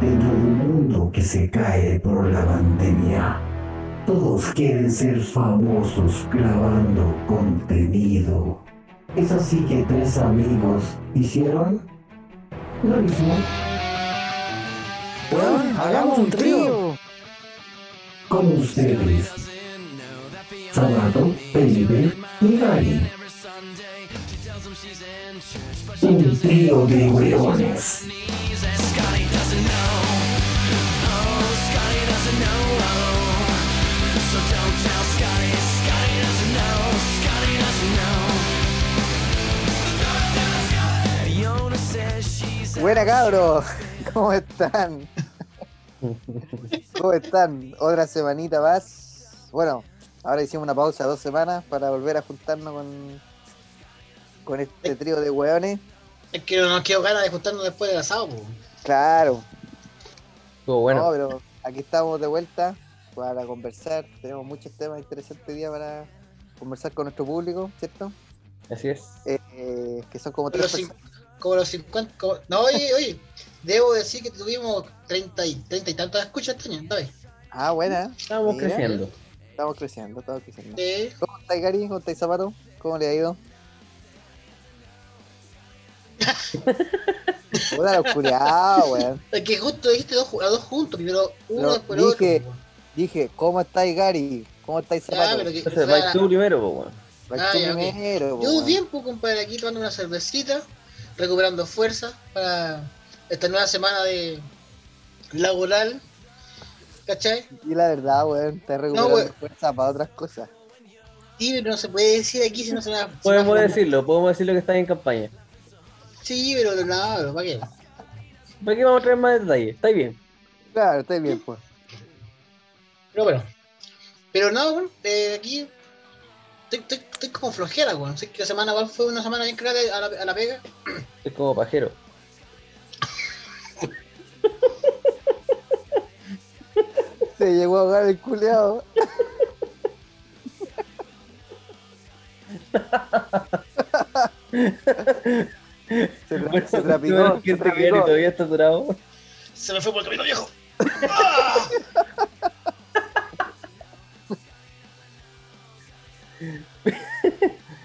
dentro de un mundo que se cae por la pandemia. Todos quieren ser famosos grabando contenido. Es así que tres amigos hicieron lo mismo. Weón, hagamos un trío. Con ustedes. Sabato, Felipe y Gary. Un trío de hueones. Buena cabros, ¿cómo están? ¿Cómo están? Otra semanita más. Bueno, ahora hicimos una pausa de dos semanas para volver a juntarnos con, con este trío de hueones. Es que no nos quedó ganas de juntarnos después del asado, po. Claro, Estuvo bueno. no, pero aquí estamos de vuelta para conversar. Tenemos muchos temas interesantes hoy día para conversar con nuestro público, ¿cierto? Así es. Eh, eh, que son como tres personas. como los 50. como- No, oye, oye, debo decir que tuvimos 30 y, 30 y tantas escuchas este año. Ah, buena. Estamos Mira. creciendo. Estamos creciendo, estamos creciendo. Sí. ¿Cómo estáis, Gary? ¿Cómo estáis, Zapato? ¿Cómo le ha ido? Puta la oscuridad, weón. Es que justo dijiste dos, a dos juntos, primero uno Pero después el otro. dije-. Dije, ¿cómo estáis, Gary? ¿Cómo estáis, Zapato? pero que. Entonces, vais tú primero, weón. Vais Ah, tú ya, ok. primero, po, Yo bien, pues, compadre, aquí tomando una cervecita, recuperando fuerza para esta nueva semana de laboral. ¿Cachai? Y la verdad, weón, te recuperando weón. fuerza para otras cosas. Sí, pero no se puede decir aquí si no se va Podemos decirlo, podemos decirlo que estás en campaña. Sí, pero no, ¿para qué? ¿Para qué vamos a traer más detalles? Está bien. Claro, estoy bien, pues. Pero bueno. Pero no, bueno, eh, aquí estoy, estoy, estoy como flojera, weón. Sé que la semana igual fue una semana bien clara a la, a la pega. Es como pajero. Se llegó a ahogar el culeado. se, tra- se trapicó, todavía está durado. Se me fue por el camino viejo.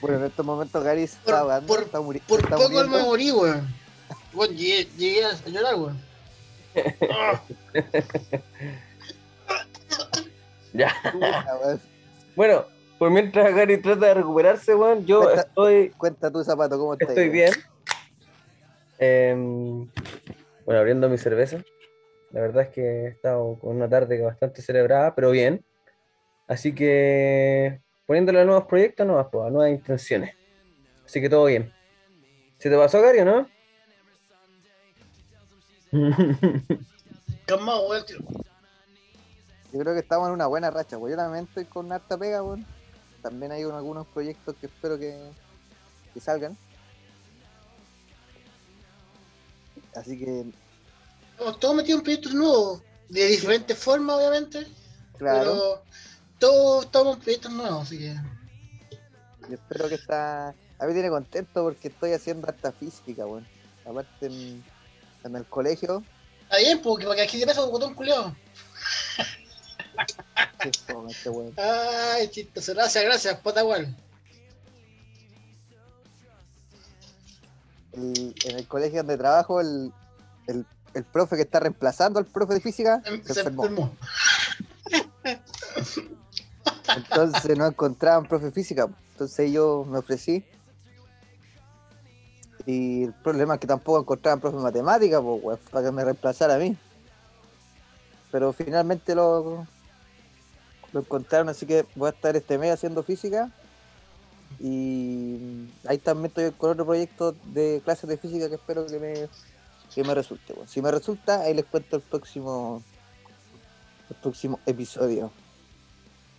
Bueno, en estos momentos Gary Por- está ahogando, por- está, muri- Por está poco me muriendo. morí, weón. Weón, llegué, llegué a llorar, weón. Ah, Ya. Bueno, por mientras Gary trata de recuperarse, weón, yo Cuenta- estoy, Cuenta tu zapato, ¿cómo estás? estoy bien. Em, bueno, abriendo mi cerveza. La verdad es que he estado con una tarde bastante celebrada, pero bien. Así que poniéndole a nuevos proyectos, nuevas, pues, a nuevas intenciones. Así que todo bien. ¿Se te pasó, Gary, o no? Yo creo que estamos en una buena racha, pues yo también estoy con harta pega, weón. También hay un- algunos proyectos que espero que, que salgan. Así que, Estamos todos metidos en proyectos nuevos. De diferentes formas, obviamente. claro, Pero todos estamos en proyectos nuevos, así que. yo espero que está... A mí tiene contento porque estoy haciendo harta física, weón. Aparte en, en el colegio, Está bien, porque para que aquí te pasa un botón culiado. qué fome este weón. Ay, chistoso. Gracias, gracias, Patagual. El- en el colegio donde trabajo, el, el, el profe que está reemplazando al profe de física se Se enfermó. enfermó. Entonces no encontraban profe de física. Entonces yo me ofrecí. Y el problema es que tampoco encontraban profe de matemática, pues, para que me reemplazara a mí. Pero finalmente lo, lo encontraron, así que voy a estar este mes haciendo física. Y ahí también estoy con otro proyecto de clases de física que espero que me, que me resulte. Si me resulta, ahí les cuento el próximo, el próximo episodio.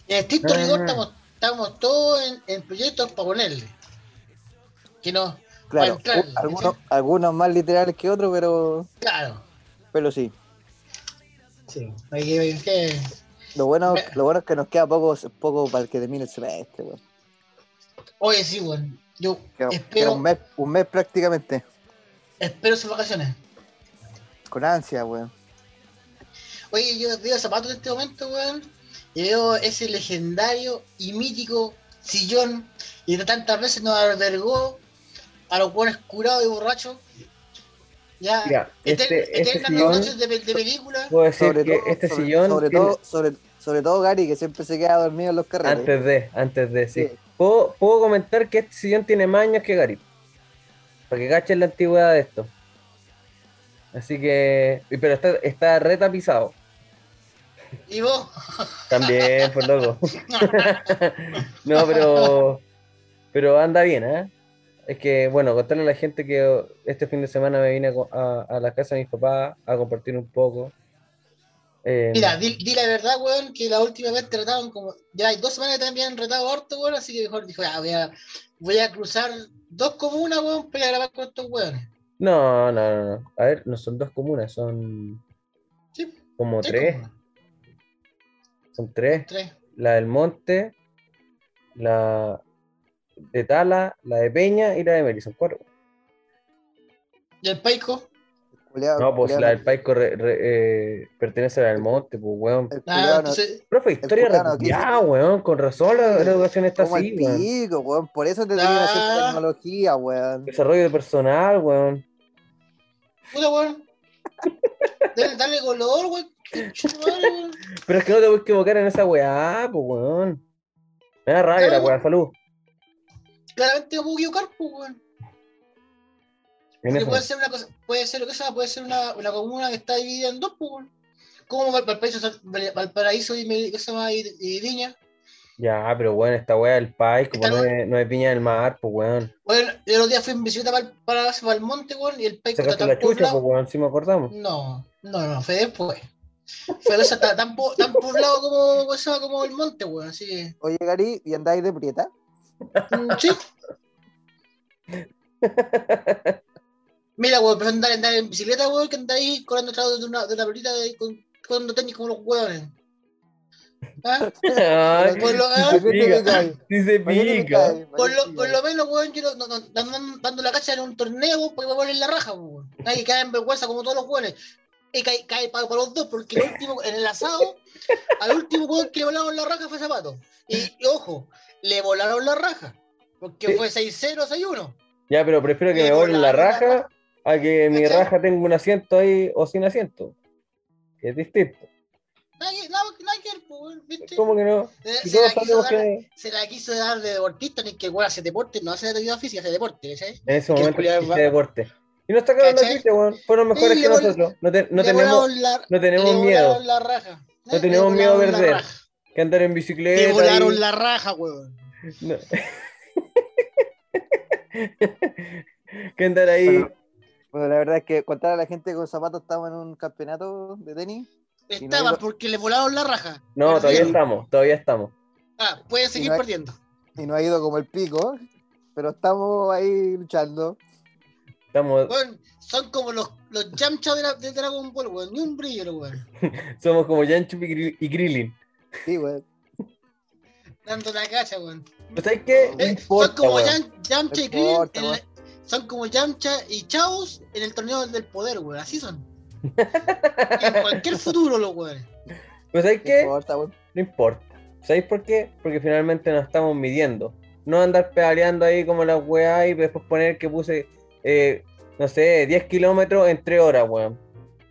En estricto Ah. rigor estamos, estamos todos en, en proyectos para ponerle. Que no, Claro, entrar, algunos, algunos más literales que otros, pero, claro. pero sí. Sí, hay que, Lo bueno, lo bueno es que nos queda poco, poco para que termine el semestre. Oye, sí, weón. Yo Queda, queda espero, un, mes, un mes prácticamente. espero sus vacaciones. Con ansia, weón. Oye, yo veo zapatos en este momento, weón. Y veo ese legendario y mítico sillón. Y de tantas veces nos albergó a los buenos curados y borrachos. Ya, Mira, este, este eternas sillón, noches de, pe- de película. puedo decir Sobre que todo, este sobre, sillón sobre tiene- todo, sobre, sobre todo Gary, que siempre se queda dormido en los carretes. antes de, antes de, sí. Sí. Puedo, puedo comentar que este sillón tiene más años que Gary. Para que cachen la antigüedad de esto. Así que. Pero está, está retapizado. Y vos, También, pues loco. no, pero. Pero anda bien, ¿eh? Es que, bueno, contarle a la gente que este fin de semana me vine a- a la casa de mis papás a compartir un poco. Eh, mira, di, di la verdad, weón, que la última vez te retaron como. Ya hay dos semanas que te habían retado harto, weón, así que mejor dijo, ya, voy a, voy a cruzar dos comunas, weón, para grabar con estos weones. No, no, no, no. A ver, no son dos comunas, son Sí, como tres tres. comunas, Son tres. Tres. La del Monte, la de Tala, la de Peña y la de Meli. Son cuatro. Y el Paico. Culeado, No, pues culeado, la del Paico re- re- eh, pertenece a la del Monte, pues, weón. el Ah, no-. Profe, historia repudiada, weón. Con razón la, la educación está como así, el weón. pico, weón. Por eso te deberían hacer Ah. tecnología, weón. Desarrollo de personal, weón. Puta, weón. Dale, dale color, weón. Pero es que no te puedes equivocar en esa weá, pues, weón. Me da rabia la Claro. weá, salud. Claramente no puedo equivocar, pues, weón. Porque puede ser una cosa, puede ser lo que sea, puede ser una, una comuna que está dividida en dos, pues, weón. Como Val- Valparaíso, Valparaíso y, Me- ¿qué se llama? y, y Viña. Ya, pero weón, esta weá del país, como no es, no es piña del mar, pues, weón. Bueno, el otro día fui en bicicleta para, para, para el monte, weón, y el Paico está tan la chucha, poblado. pues, weón, si me acordamos. No, no, no, fue después. Fue está tan, po- tan poblado como, ¿cómo se llama? como el monte, weón, así que. Oye, Gary, ¿y andáis de prieta? mm, Sí. Mira, weón, pero andar, andar en bicicleta, weón, que andar ahí corriendo atrás de una, de una pelita de, con, con tenis como los weones. ¿Ah? Ay, Por lo, ah, ¿Por qué te pica. sí se ¿Por qué te pica. ¿Por lo, por menos, weón, yo no, no, no- no- dando la cacha en un torneo weón, porque me ponen la raja, weón. Nadie cae en vergüenza como todos los weones. Y cae, cae para, para los dos, porque el último, en el asado, al último weón que le volaron la raja fue Zapato. Y, y ojo, le volaron la raja. Porque Sí. fue 6-0, 6-1. Ya, pero prefiero que Le me volen la raja a que mi raja tenga un asiento ahí o sin asiento. Que es distinto. Pues, weón, ¿viste? ¿Cómo que no? Eh, Si Se la, dar, que se la quiso dar de deportista, ni que weón hace deporte, no hace actividad física, hace deporte, ¿sabes? en ese momento va- deporte. Y no está cagando ¿Cachai? aquí, weón. Fueron mejores que nosotros. No, te- no tenemos la- no tenemos miedo la raja. No tenemos le miedo a la perder. que andar en Le bicicleta. volaron y- la raja, weón. no. que andar ahí. Bueno, Bueno, la verdad es que contar a la gente que con zapatos estamos en un campeonato de tenis. No iba- porque le volaron la raja. No, todavía estamos, todavía estamos. Ah, pueden seguir no perdiendo. y no ha ido como el pico, pero estamos ahí luchando. Estamos, Weón, son como los, los Yamcha de, la, de Dragon Ball, weón. Ni un brillo, weón. somos como Yanchup y, Gri- y Krillin. Sí, güey. Dando la cacha, weón. ¿Pero sabes qué? No Eh, importa, son como weón. Yam- Yamcha y No La- son como Yamcha y Chaos en el torneo del poder, weón. Así son. en cualquier futuro, los weones. ¿Pero sabes No qué? importa, güey. No importa. ¿Sabéis por qué? Porque finalmente nos estamos midiendo. No andar pedaleando ahí como las weas y después poner que puse, eh, no sé, 10 kilómetros en 3 horas, weón.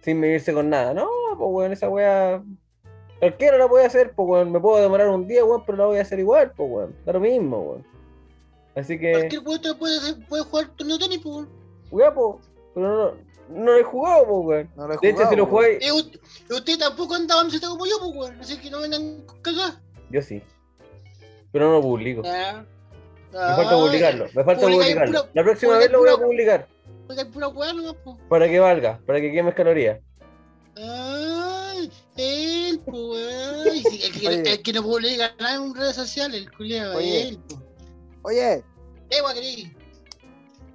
Sin medirse con nada. No, pues weón, esa wea. Cualquiera la puede hacer, pues weón. Me puedo demorar un día, weón, pero la voy a hacer igual, pues weón. Da lo mismo, weón. Así que, Cualquier weón te puede, hacer- puede jugar torneo de tenis, pues, weón. weón, pues. Pero no, no lo he jugado, pues weón. No lo he De hecho, si lo jugáis, Y u- y usted tampoco andaba en camiseta como yo, pues, weón. Así que no vengan cagá. yo sí. Pero no lo publico. Ah. Me falta publicarlo, me falta publicarlo. pura- La próxima vez lo voy a publicar. Pura po. Para que valga, para que quemes calorías. Ay, él, po, ay. Sí, el, que, Oye. el que no publica nada en redes sociales, el culiado, él, po. Oye, Eh, weá, querido.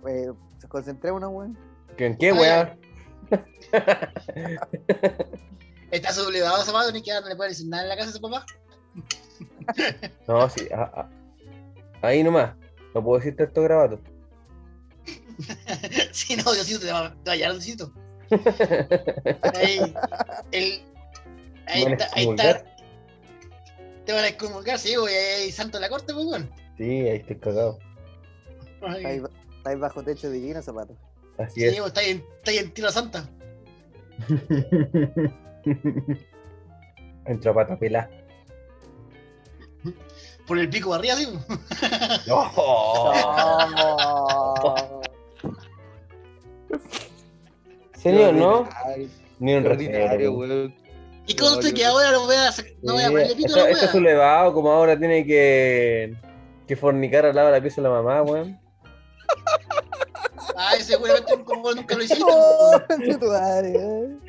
eh, concentrémonos. ¿Que ¿En qué, Oye. weá? Está sublevado a zapato, ni que no le puede decir nada en la casa de su papá. No, sí. a- a- ahí nomás. No puedo decirte esto grabado. sí, no, Diosito te va, te va a hallar, Diosito. Ahí, el, Ahí ¿Van a está, ahí está. Te van a excomulgar, sí, güey, ahí santo de la corte, pues, weón. Sí, ahí estoy cagado. Estáis estáis bajo techo divino, zapato. Así Sí, es. pues, está ahí, en- está ahí en Tierra Santa. Entró a pata pelá. Por el pico de arriba, sí. ¡Oh! ¡Vamos! Señor, ¿no? Ni un qué ordinario, weón. Y conste No, que yo- ahora no voy a, sac- no voy a Sí, ponerle pito a esto, la esto es wea. elevado, como ahora tiene que, que fornicar al lado de la pieza de la mamá, weón. Ay, seguramente un como nunca lo hiciste. ¡Oh, conche tu madre, weón!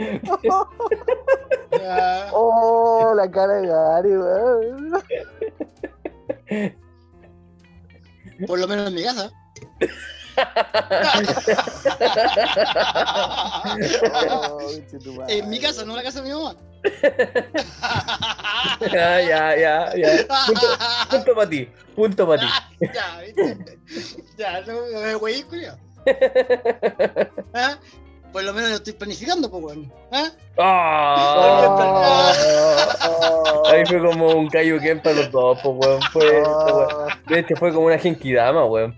Ya. ¡Oh, la cara de Gary, weón! Por lo menos en mi casa. ¡Oh, conche tu madre! En mi casa, no en la casa de mi mamá. Ya, ya, ya, ya. Punto, punto para ti, punto para ti. ya, ¿viste? Ya, no me güey. ¿Ah? Por lo menos lo estoy planificando, pues, weón. ¿Ah? ¡Ah! Oh, Ahí fue como un Kaioken para los dos, pues, weón. Fue, oh, hecho, fue como una Genkidama, weón.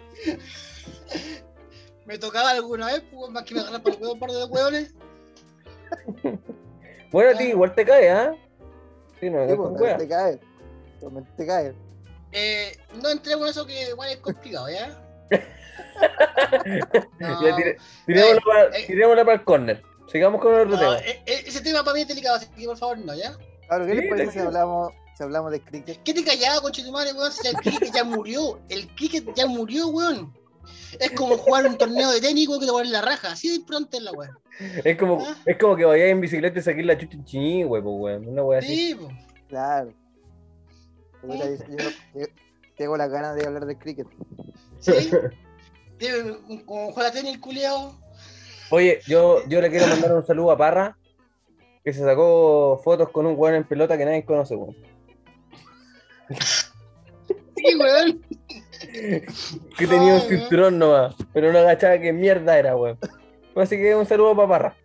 Me tocaba alguna vez, pues, más que me agarrar por el huevo un par de hueones. Bueno, a ti igual te cae, ¿ah? Sí, no, sí, pues, te cae. También te cae. Eh, no entremos en eso que igual es complicado, ¿ya? No, Ya, tire- tirémosla para, eh. tirémosla para el corner. Sigamos con el otro no, tema. eh, eh, ese tema para mí es delicado, así que por favor no, ¿ya? Claro, ¿qué Sí, les parece si hablamos, si hablamos de cricket? ¿Qué te callaba, conchetumare, weón? Si el cricket ya murió. El cricket ya murió, weón. Es como jugar un torneo de tenis, weón, que te ponen la raja. Así de pronto es la weón. Es como, Ah. es como que vayas en bicicleta y saques la chucha en chiñí, wey, pues, weón. Una wea así. Sí, po. Claro. Yo- yo- yo Tengo las ganas de hablar de cricket. Sí. Como juega tenis, culiao. Oye, yo, yo le quiero mandar un saludo a Parra, que se sacó fotos con un weón en pelota que nadie conoce, weón. Sí, weón. Que tenía un cinturón nomás, pero no agachaba que mierda era, weón. Así que un saludo para Parra.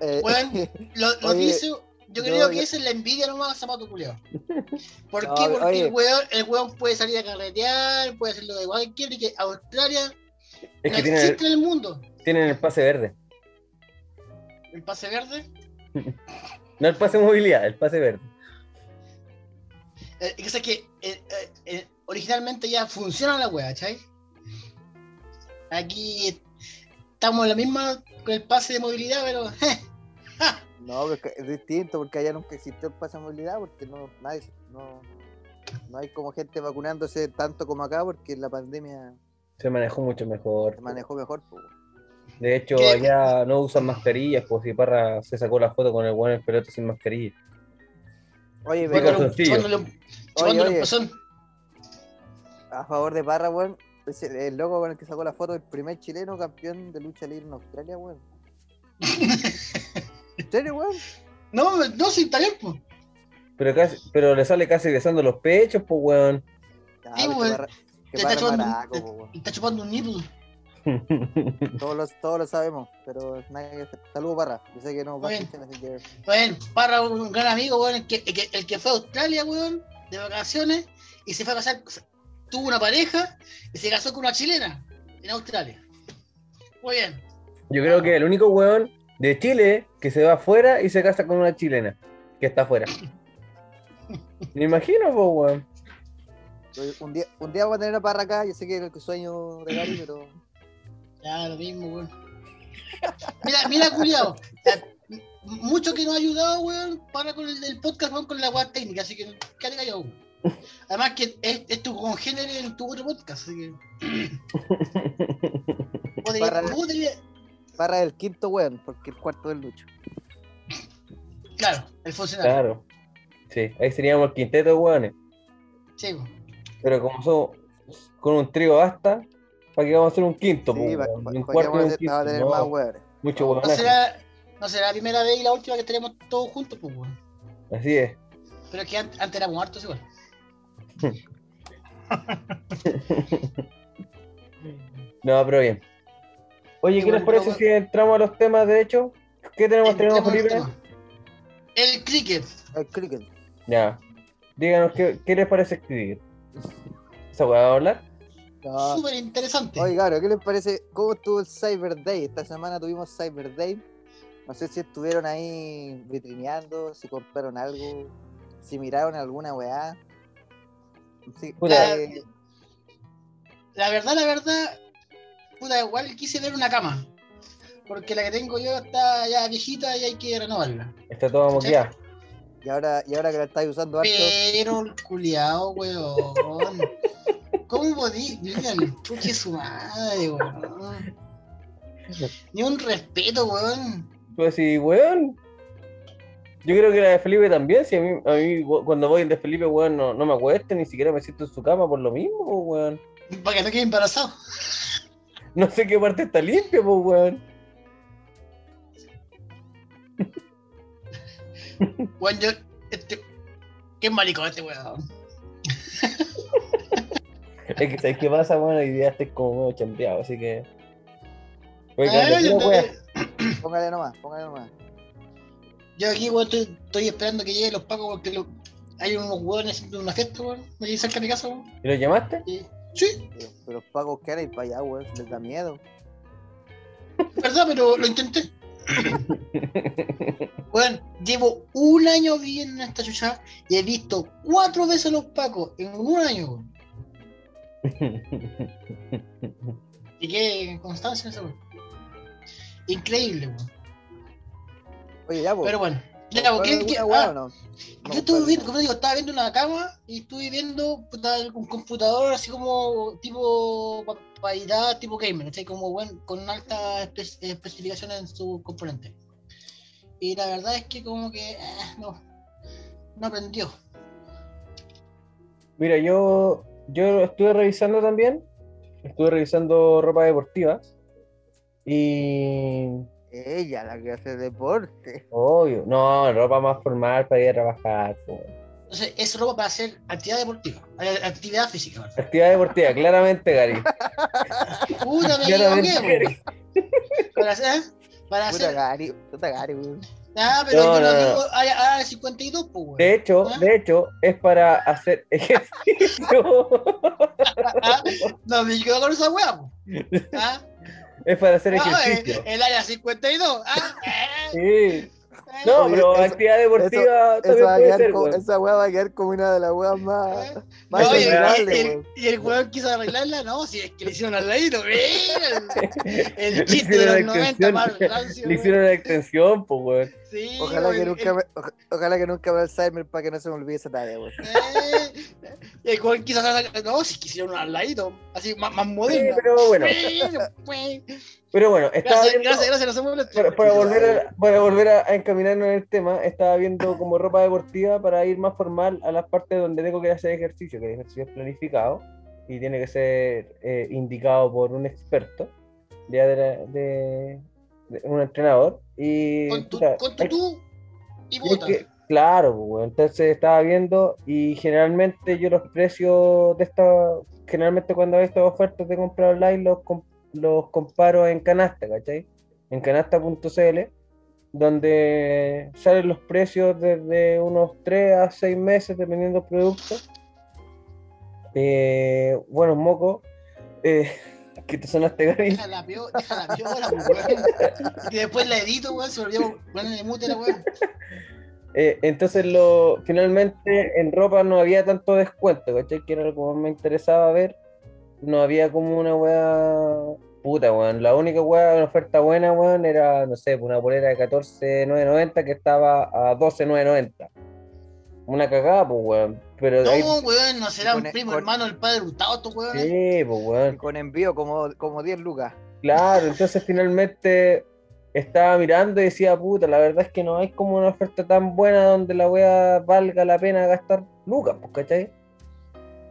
Eh, Weón. Lo, lo Oye, dice. Yo creo que esa es la envidia nomás a Zapato culiao. ¿Por No, qué? Porque oye. el weón, el weón puede salir a carretear, puede hacerlo de cualquier y que Australia Es no que tienen, existe en el mundo. tienen el pase verde. El pase verde. No el pase movilidad, el pase verde. Eh, que sé que originalmente ya funciona la wea, ¿cachai? Aquí estamos en la misma con el pase de movilidad, pero no, es que es distinto porque allá nunca existió el pase de movilidad porque no, nadie, no, no hay como gente vacunándose tanto como acá porque la pandemia Se manejó mucho mejor. se manejó mejor. pues. De hecho, ¿Qué? allá no usan mascarillas, pues si Parra se sacó la foto con el weón en pelota sin mascarilla. Oye, pero un oye. A favor de Parra, weón, es el, el loco con el que sacó la foto, el primer chileno campeón de lucha libre en Australia, weón. ¿En serio, weón? No, no, sí, está bien, pues. Pero, casi, pero le sale casi besando los pechos, pues weón. Sí, que weón. Parra- que está Parra es chupando, maraco, te- po, weón. está chupando un nipple. Todos lo, todos lo sabemos, pero nada que hacer. Saludos, Parra. Yo sé que no va escuchar, así que. Bueno, para un gran amigo, weón, el que, el que, el que fue a Australia, weón, de vacaciones, y se fue a casar, tuvo una pareja y se casó con una chilena en Australia. Muy bien. Yo creo que el único weón de Chile que se va afuera y se casa con una chilena que está afuera. Me imagino, pues weón. Un día, un día vamos a tener a Parra acá. Yo sé que es el sueño de Gary, pero. Ya, lo mismo, weón. Mira, mira, culiao. Mucho que nos ha ayudado, weón, para con el, el podcast, weón, con la weá técnica, así que quédate callado. weón. Además que es, es tu congénero en tu otro podcast, así que. Podría, Para- podría- el quinto weón, porque el cuarto es Lucho. claro, el funcionario. Claro. Sí, ahí seríamos el quinteto de weones. Sí, weón. Pero como somos con un trío basta, ¿para qué vamos a hacer un quinto? Sí, un cuarto y vamos a un tener- quinto. vamos a tener no, más weones. mucho No será, no será la primera vez y la última que tenemos todos juntos, pues, weón. Así es. Pero es que an- antes éramos hartos igual. No, pero bien. Oye, Qué ¿qué les parece si entramos a los temas de hecho? ¿Qué tenemos? ¿Tenemos en el. El cricket. El cricket. Ya. Díganos qué, qué les parece escribir. ¿Esa weá va a hablar? No. Súper interesante. Oye, claro, ¿qué les parece? ¿Cómo estuvo el Cyber Day? Esta semana tuvimos Cyber Day. No sé si estuvieron ahí vitrineando, si compraron algo, si miraron alguna weá. Sí, Puta. eh, La verdad, la verdad, puta, igual quise ver una cama. Porque la que tengo yo está ya viejita y hay que renovarla. Está todo moqueado. y, ahora, y ahora que la estáis usando harto, Pero el culiao, weón. ¿Cómo podí? Mira el chuche su madre, weón. Ni un respeto, weón. Pues sí, weón. Yo creo que la de Felipe también. Si a mí, a mí cuando voy de Felipe, weón, no, no me acuesto, ni siquiera me siento en su cama por lo mismo, weón. Para que no quede embarazado. No sé qué parte está limpia, pues, weón. Weón, yo. Este. Qué maricón este weón. Es que, ¿sabes qué pasa, weón? Hoy día estoy como medio chambeado, así que. Ay, wea. póngale nomás, póngale nomás. Yo aquí, weón, estoy, estoy esperando que lleguen los pacos porque lo- hay unos weones haciendo una fiesta, weón. Aquí cerca de mi casa, weón. ¿Y lo llamaste? Y- Sí, Pero, pero los pagos que hay para allá, weón, les da miedo. es verdad, pero lo intenté. Weón, llevo un año viviendo en esta chucha y he visto cuatro veces a los pacos en un año, weón. Y qué constancia esa, weón. Increíble, weón. Oye, ya, pues. Pero bueno, ya, weón, ¿qué- qué- weá ah, o no? No, Yo estuve viendo, como digo, estaba viendo una cama y estuve viendo puta, un computador así como tipo paridad, tipo gamer, ¿cachai? Como buen, con alta espe- especificación en su componente. Y la verdad es que como que eh, no, no aprendió. Mira, yo, yo estuve revisando también. Estuve revisando ropa deportiva. Y. Ella, la que hace deporte. Obvio. No, ropa más formal para ir a trabajar. po. Entonces, es ropa para hacer actividad deportiva, eh, actividad física. ¿verdad? Actividad deportiva, claramente, Gary. Puta, me Claramente. Para hacer, para Puta hacer. Gary, puta Gary. Ah, pero No, yo no, no, no. digo, ah, ah, 52, pues, weón. De hecho, ¿Ah? de hecho, es para hacer ejercicio. Ah, no me quedo con esa weá. Ah, es para hacer ah, ejercicio. eh, el área 52. Ah, eh, Sí. No, Oye, pero eso- actividad deportiva Eso puede ser, como, esa weá va a quedar como una de las weas más, Eh. más No, y, el- y el, weón. y el weón quiso arreglarla, no, si es que le hicieron al ladito, el, el chiste de los la 90 extensión, más rancio, Le hicieron la extensión, pues, weón. Sí, Ojalá que nunca el- oja- ojalá que nunca me Alzheimer para que no se me olvide esa talla, weón. eh, el quiso hacer, no, si quisieron al ladito, así más, más Sí, moderno. pero bueno. Pero bueno, estaba Gracias, viendo, gracias, gracias, no se moleste. para, para volver a, para volver a, a encaminarnos en el tema, estaba viendo como ropa deportiva para ir más formal a las partes donde tengo que hacer ejercicio, que el ejercicio es planificado y tiene que ser eh, indicado por un experto, ya de, la- de- de un entrenador. Y, Con tu, puta, con tu hay- tú y Es bota. que- claro, pues, entonces estaba viendo y generalmente yo los precios de esta, generalmente cuando hay estas ofertas de compra online los, los comparo en canasta, ¿cachai? En canasta.cl, donde salen los precios desde unos 3 a 6 meses dependiendo del producto. Eh, bueno, moco, eh, que te sonaste, Gary. Deja la pio- deja la piola, weón. Y después la edito, weón, se ponerle mute la weón. Eh, entonces, lo, finalmente en ropa no había tanto descuento, ¿cachai? Que era lo que más me interesaba ver. No había como una weá puta, weón. La única weá, una oferta buena, weón, era, no sé, una polera de 14,990 que estaba a 12,990. Una cagada, pues, weón. Pero ahí, No, weón, no será un Con- primo con- hermano del padre Hurtado, weones. sí, pues, Y weón. con envío como, como 10 lucas. Claro, entonces finalmente estaba mirando y decía, puta, la verdad es que no hay como una oferta tan buena donde la wea valga la pena gastar lucas, pues, ¿cachai?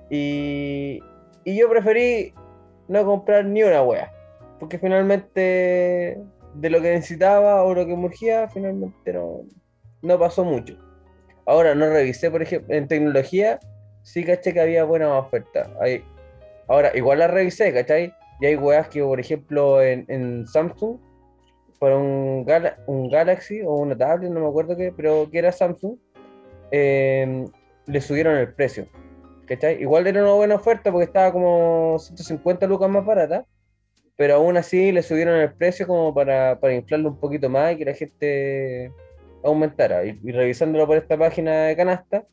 Y, y yo preferí no comprar ni una wea, porque finalmente de lo que necesitaba o lo que me urgía, finalmente no, no pasó mucho. Ahora no revisé, por ejemplo, en tecnología, sí caché que había buenas ofertas. Hay, ahora, igual las revisé, ¿cachai? Y hay weas que, por ejemplo, en, en Samsung para un, Gala- un Galaxy o una tablet, no me acuerdo qué, pero que era Samsung, eh, le subieron el precio. ¿Cachai? Igual era una buena oferta porque estaba como 150 lucas más barata, pero aún así le subieron el precio como para, para inflarlo un poquito más y que la gente aumentara. Y, y revisándolo por esta página de canasta,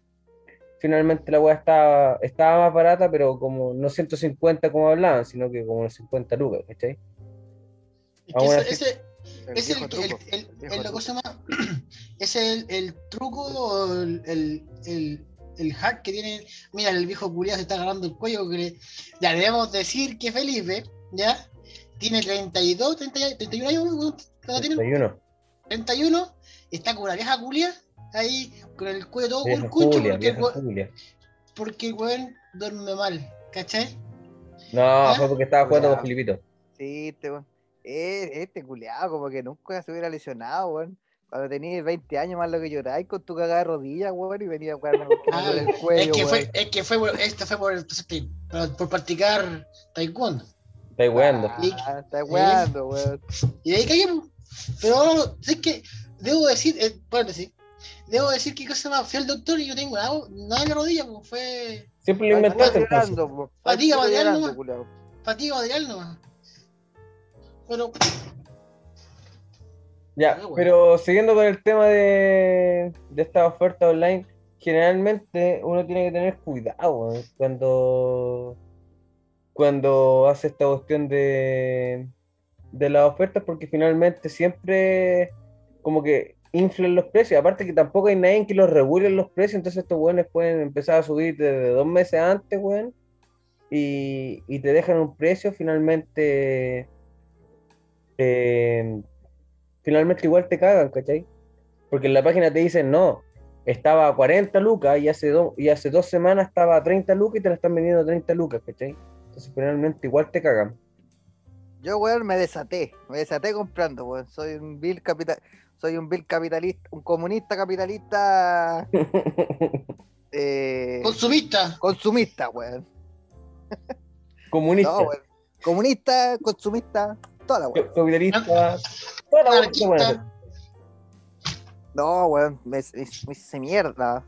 finalmente la weá estaba, estaba más barata, pero como no 150 como hablaban, sino que como los 50 lucas, ¿cachai? Es El es el, truco, el- viejo el- truco. ¿cómo se llama? Es el, el truco o el, el, el, el hack que tiene. Mira, el viejo culiado se está agarrando el cuello. Que le- ya debemos decir que Felipe, ¿ya? Tiene 32, 30, 31 años, ¿no? ¿Cuánto tiene? 31. 31, está con una vieja culia ahí con el cuello todo Vieja con cucho Julia, porque, el vieja Julia. porque el weón duerme mal, ¿cachai? No, ¿Ah? fue porque estaba jugando Ya. con Filipito. Sí, este, weón. Eh, este culiado, como que nunca se hubiera lesionado, weón. Cuando tenías 20 años más lo que lloráis con tu cagada de rodilla, weón, y venía a jugarme con Ah, el es cuello, que weón. fue, es que fue, esto fue por, por, por practicar taekwondo. Weando. Ah, está weando, weón. Y de ahí caí, po. Pero ahora, es que debo decir, eh, paréntesis, debo decir que cosa más, fui al doctor y yo tengo nada, nada en la rodilla, pues fue Siempre lo inventaste. Está Fatiga material nomás. fatiga material nomás. Pero, Ya, Ah, bueno. pero siguiendo con el tema de, de esta oferta online, generalmente uno tiene que tener cuidado cuando, cuando hace esta cuestión de, de las ofertas, porque finalmente siempre como que inflan los precios. Aparte que tampoco hay nadie que los regule los precios, entonces estos weones pueden empezar a subir desde dos meses antes, weón, y, y te dejan un precio finalmente. eh, finalmente igual te cagan, ¿cachai? Porque en la página te dicen, no, estaba a 40 lucas y hace, do- y hace dos semanas estaba a 30 lucas y te la están vendiendo a 30 lucas, ¿cachai? Entonces finalmente igual te cagan. Yo, weón, me desaté. Me desaté comprando, weón. Soy un vil capital. Soy un vil capitalista, un comunista capitalista eh, consumista, consumista, weón. Comunista, No, weón. Comunista, consumista, toda la weón. ca- capitalista, toda la anarquista. No, weón, me, me- me hice mierda.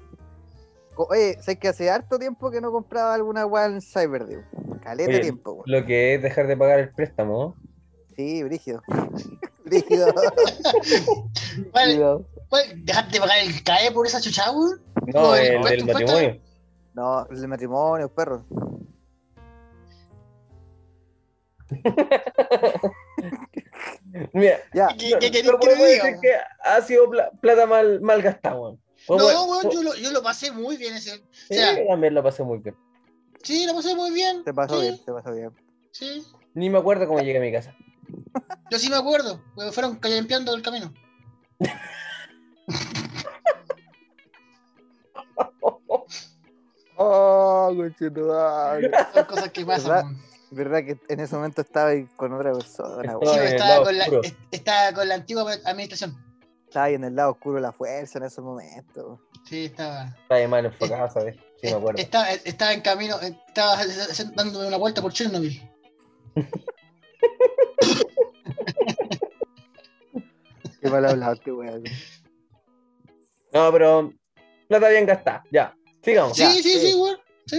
Oye, sé que hace harto tiempo que no compraba alguna weá en Cyberdew. Caleta Oye, tiempo, weón. Lo que es dejar de pagar el préstamo, ¿no? Sí, brígido. ¿Cuál- brígido. cuál- ¿Dejar de pagar el CAE por esa chucha, weón? No, No, el, el del matrimonio. No, el matrimonio, perro. Mira, Ya, ¿Qué, qué no que decir ha sido pla- plata mal, mal gastada, weón. No, weón, yo lo, yo lo pasé muy bien ese. O Sí, sea, también lo pasé muy bien. sí, lo pasé muy bien. te pasó sí, bien, te pasó bien. Sí, Ni me acuerdo cómo llegué a mi casa. Yo sí me acuerdo, porque fueron limpiando el camino. Oh. Son cosas que pasan. ¿Verdad? que en ese momento estaba ahí con otra persona, Estaba. Sí, estaba, con la, estaba con la antigua administración. Estaba ahí en el lado oscuro de la fuerza en ese momento. Sí, estaba. Está de mal enfocada, ¿sabes? Sí, me acuerdo. Estaba, estaba en camino, estaba dándome una vuelta por Chernobyl. Qué mal hablaste, weón. No, pero plata bien gastada. Ya, sigamos. Sí, Ya, sí, sí. sí, weón. Sí.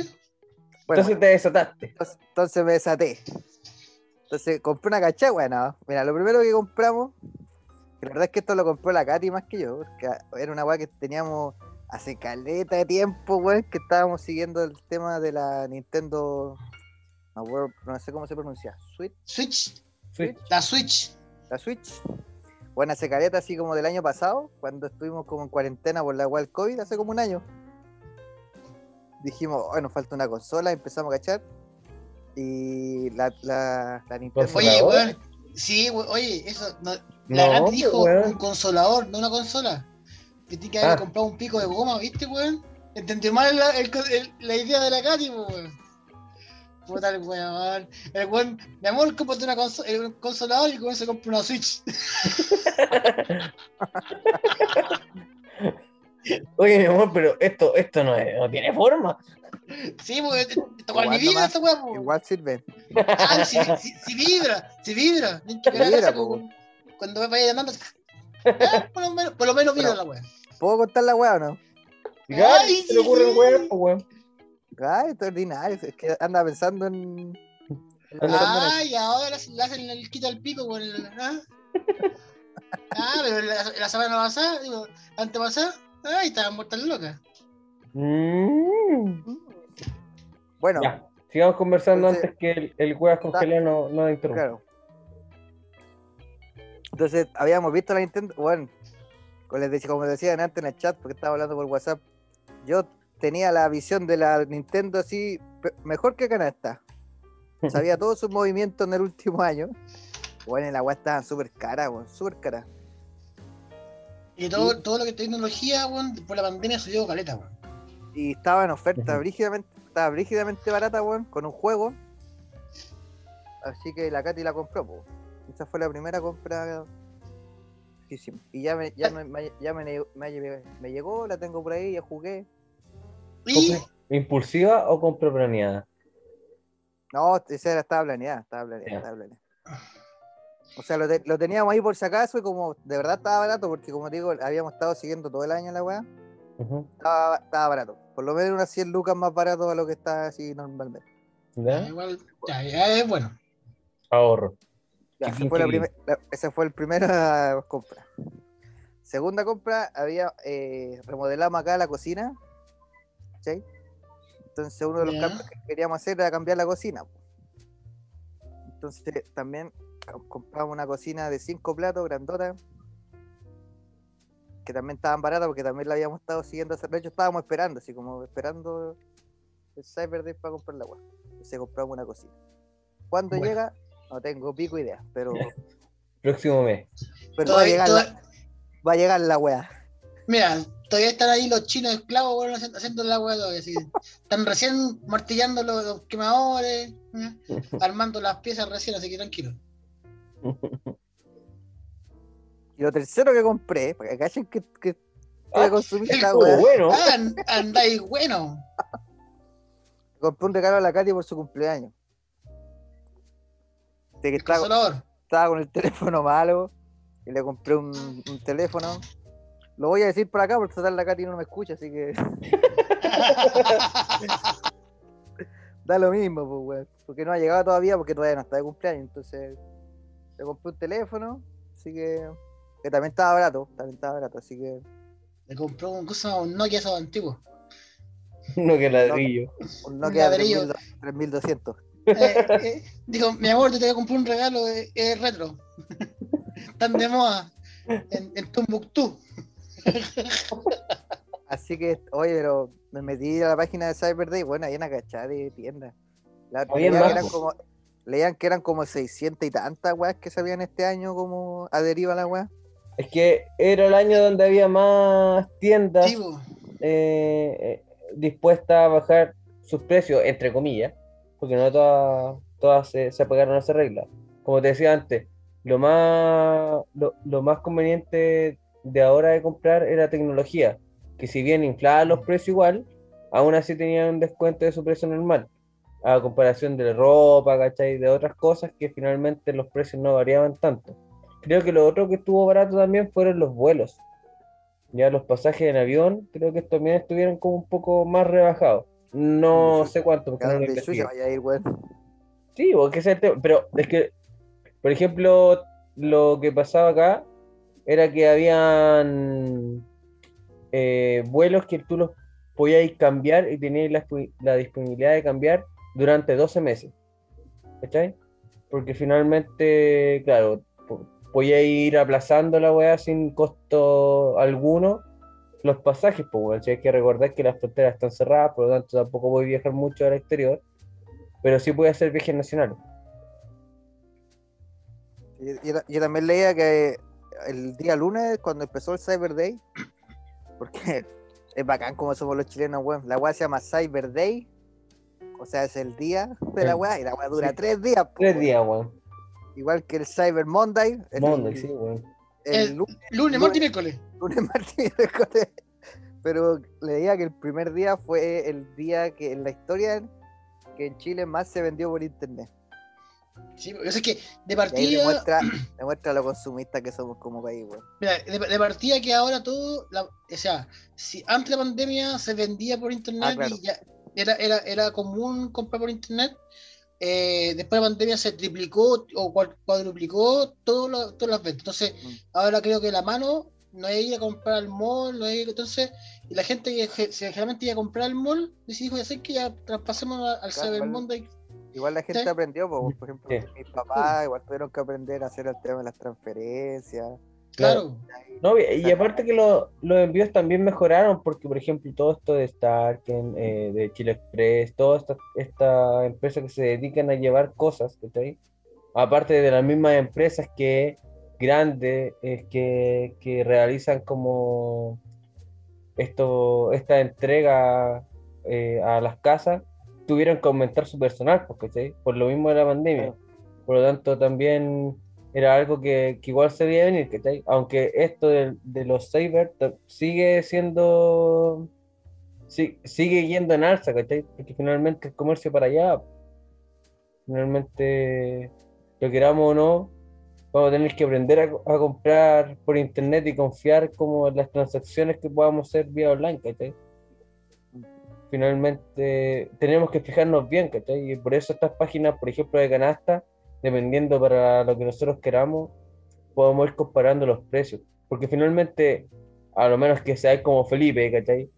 Bueno, Entonces te desataste. entonces, entonces me desaté. Entonces compré una cachagua, bueno, mira, lo primero que compramos, que la verdad es que esto lo compró la Katy más que yo, porque era una weá que teníamos hace caleta de tiempo, weón, que estábamos siguiendo el tema de la Nintendo, no, sé cómo se pronuncia, Switch, Switch. Switch. La Switch. la Switch. Bueno, hace caleta así como del año pasado, cuando estuvimos como en cuarentena por la del COVID, hace como un año. Dijimos, oh, nos falta una consola, empezamos a cachar. Y la, la, la Nintendo. Oye, weón. Sí, weón. Oye, eso. No, la No, dijo weón. un consolador, no una consola. Que tiene que haber Ah. comprado un pico de goma, ¿viste, weón? Entendió mal la, el- el- la idea de la Katy, weón. Puta el weón. El weón, mi amor, cómprate una conso- eh, un consolador y con eso compra una Switch. Oye, mi amor, pero esto, esto no, es- no tiene forma. Sí. Tocar mi Igual vida nomás, esta weón, po. Igual sirve. Ah, si, si- si vibra, si vibra. Tienen que Vibra, con- Cuando vaya llamando, ah, por lo menos, por lo menos mira la wea. ¿Puedo contar la weá o no? Ay, se le ocurre sí. el weón, pues, weón. Ay, extraordinario. Es que anda pensando en. pensando en Ah, y ahora le hacen el quito al pico con el. ¿ah? Ah, pero la, la semana pasada, digo, antepasada, ay, estaban muertas locas. Mm. Bueno, Ya, sigamos conversando Entonces- antes que el, el weas congelado no, no interrumpa. claro. Entonces, habíamos visto la Nintendo. Bueno, como les decía, como decían antes en el chat, porque estaba hablando por WhatsApp, yo tenía la visión de la Nintendo así, mejor que canasta. Sabía todos sus movimientos en el último año. Bueno, y la weá estaban súper cara, weón, súper cara. Y todo, todo lo que es tecnología, weón, por la pandemia subió caleta. Y estaba en oferta, brígidamente, estaba brígidamente barata, weón, con un juego. Así que la Katy la compró. Esa fue la primera compra que hicimos. Y ya me, ya me, me- ya me, ne- me lle- me llegó, la tengo por ahí, ya jugué. Y ¿Compra ¿Impulsiva o compra planeada? No, esa era, estaba planeada, estaba planeada, Ya. estaba planeada. O sea, lo, te- lo teníamos ahí por si acaso y como de verdad estaba barato, porque como digo, habíamos estado siguiendo todo el año la weá, estaba, estaba barato. Por lo menos unas 100 lucas más barato a lo que está así normalmente. ya, igual, ya, ya es bueno. Ahorro. Ya, esa fue, la primer- la- esa fue la primera compra. Segunda compra, había eh, remodelamos acá la cocina. Entonces uno de los cambios que queríamos hacer era cambiar la cocina. Entonces también co- compramos una cocina de cinco platos, grandota. Que también estaban baratas porque también la habíamos estado siguiendo. hace- De hecho, estábamos esperando, así como esperando el Cyber Day para comprar la agua. Entonces compramos una cocina. ¿Cuándo Bueno. llega? No tengo pico idea, pero, Próximo mes. pero va, a llegar la, va a llegar la weá. Mira, todavía están ahí los chinos esclavos, haciendo, la weá todavía. así. Están recién martillando los, los quemadores, ¿ya? armando las piezas recién, así que tranquilo. Y lo tercero que compré, para que cachen que, que Ah, consumir esta bueno. Ah, an- andáis bueno. compré un regalo a la Katy por su cumpleaños. De que estaba, con el teléfono malo y le compré un, un teléfono. Lo voy a decir por acá porque total la Katy no me escucha, así que da lo mismo, pues, weón. Porque no ha llegado todavía porque todavía no está de cumpleaños. Entonces le compré un teléfono, así que, que también estaba barato, también estaba barato, así que Le compró un, cosa, un Nokia esos antiguos. No que ladrillo. un Nokia ladrillo. 3200. 3200. Eh, eh, dijo, mi amor, te voy a comprar un regalo eh, eh, retro. Están de moda en, en Tumbuktu. Así que, oye, pero me metí a la página de Cyber Day, bueno, hay una cachada de tiendas. La, eran como, leían que eran como 600 y tantas weas que sabían este año como adheriva a la wea. Es que era el año donde había más tiendas eh, eh, dispuestas a bajar sus precios, entre comillas, porque no todas, todas se, se apegaron a esa regla. Como te decía antes, lo más, lo, lo más conveniente de ahora de comprar era tecnología, que si bien inflaba los precios igual, aún así tenían un descuento de su precio normal, a comparación de ropa, ¿cachai? De otras cosas que finalmente los precios no variaban tanto. Creo que lo otro que estuvo barato también fueron los vuelos. Ya los pasajes en avión, creo que también estuvieron como un poco más rebajados. No Sí, sé cuánto, porque ¿A no lo chucha vaya a ir? Sí, porque es el tema. Pero es que, por ejemplo, lo que pasaba acá era que habían eh, vuelos que tú los podías cambiar y tenías la, disponibilidad de cambiar durante 12 meses. ¿Cachai? Porque finalmente, claro, po- podías ir aplazando la weá sin costo alguno los pasajes. Si Hay que recordar que las fronteras están cerradas, por lo tanto tampoco voy a viajar mucho al exterior, pero sí puede hacer viajes nacionales. Yo, yo- yo también leía que el día lunes, cuando empezó el Cyber Day, porque es bacán como somos los chilenos, weón. La weá se llama Cyber Day, o sea, es el día de la weá, y la weá dura Sí. tres días. po, Tres weón. días, weón. Igual que el Cyber Monday. El, Monday, sí, weón. el El- lu- Lunes, martes y miércoles. lunes, martes y miércoles. Pero leía que el primer día fue el día que en la historia que en Chile más se vendió por internet. Sí, porque es que de partida, demuestra, demuestra lo consumista que somos como país, weón. mira, de, de partida que ahora todo, la- o sea, si antes de la pandemia se vendía por internet Ah, claro. y ya era, era, era común comprar por internet, eh, después de la pandemia se triplicó o cuad- cuadruplicó todo lo- todas las ventas. Entonces, Mm. ahora creo que la mano no es ir a comprar al mall, no es ir- entonces, y la gente que generalmente iba a comprar al mall, decidió hacer que ya traspasemos al Claro, Cyber Monday. Igual la gente Sí. aprendió, po, por ejemplo, Sí. mis papás igual tuvieron que aprender a hacer el tema de las transferencias. Claro. No, y- aparte que lo- los envíos también mejoraron, porque por ejemplo todo esto de Starken, eh, de Chile Express, todas estas esta empresas que se dedican a llevar cosas, ¿cachai? Aparte de las mismas empresas que grandes, eh, que, que realizan como esto, esta entrega eh, a las casas, tuvieron que aumentar su personal, pues, ¿cachai? Por lo mismo de la pandemia. Por lo tanto, también era algo que, que igual se veía venir, ¿cachai? Aunque esto de, de los ta- sigue siendo, sí- sigue yendo en alza, ¿cachai? Porque finalmente el comercio para allá, finalmente, lo queramos o no, vamos a tener que aprender a, a comprar por internet y confiar como en las transacciones que podamos hacer vía online, ¿cachai? Finalmente, tenemos que fijarnos bien, ¿cachai? Y por eso estas páginas, por ejemplo, de canasta, dependiendo para lo que nosotros queramos, podemos ir comparando los precios. Porque finalmente, a lo menos que sea como Felipe, ¿cachai?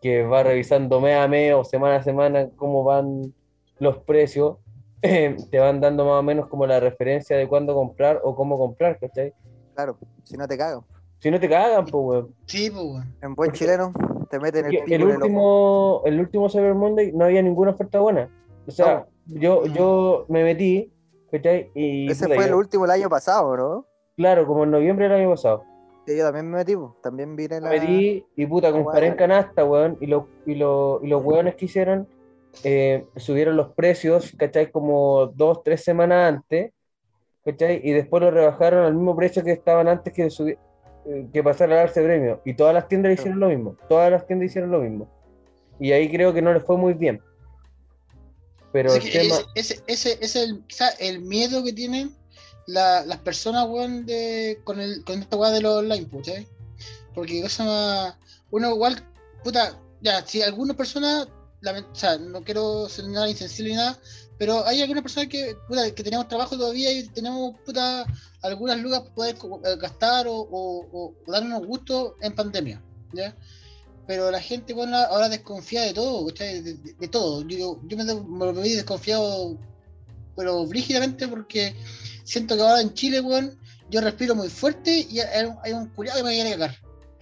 Que va revisando mes a mes o semana a semana cómo van los precios, te van dando más o menos como la referencia de cuándo comprar o cómo comprar, ¿cachai? Claro, si no te cagan. Si no te cagan, pues, weón. Sí, pues, weón. En buen Porque- chileno, te meten el pico el en el ojo. último, el último Cyber Monday no había ninguna oferta buena. O sea, yo, No. yo me metí, ¿cachai? Y Ese puta, fue yo- el último el año pasado, ¿no? claro, como en noviembre del año pasado. Sí, yo también me metí, po. también vine la... Me metí y puta, la comparé en canasta, weón, y, lo- y, lo- y los weones que hicieron eh, subieron los precios, ¿cachai? Como dos, tres semanas antes, ¿cachai? Y después lo rebajaron al mismo precio que estaban antes que, subi- eh, que pasara a darse premio. Y todas las tiendas hicieron lo mismo, todas las tiendas hicieron lo mismo. Y ahí creo que no les fue muy bien. Pero el tema... ese, ese, ese es el, miedo que tienen la- las personas, weón, de, con, el, con esta weá de los online, pues, ¿cachai? Porque cosa más, uno igual, puta, ya, si algunas personas, lament- o sea, no quiero ser nada insensible ni nada, pero hay algunas personas que, puta, que tenemos trabajo todavía y tenemos, puta, algunas lucas para poder eh, gastar o, o, o darnos gusto en pandemia, ¿ya? Pero la gente, bueno, ahora desconfía de todo. De, de- de todo. Yo, yo me, me volví desconfiado, pero brígidamente, porque siento que ahora en Chile, weón, yo respiro muy fuerte y hay un, hay un culiado que me quiere cagar.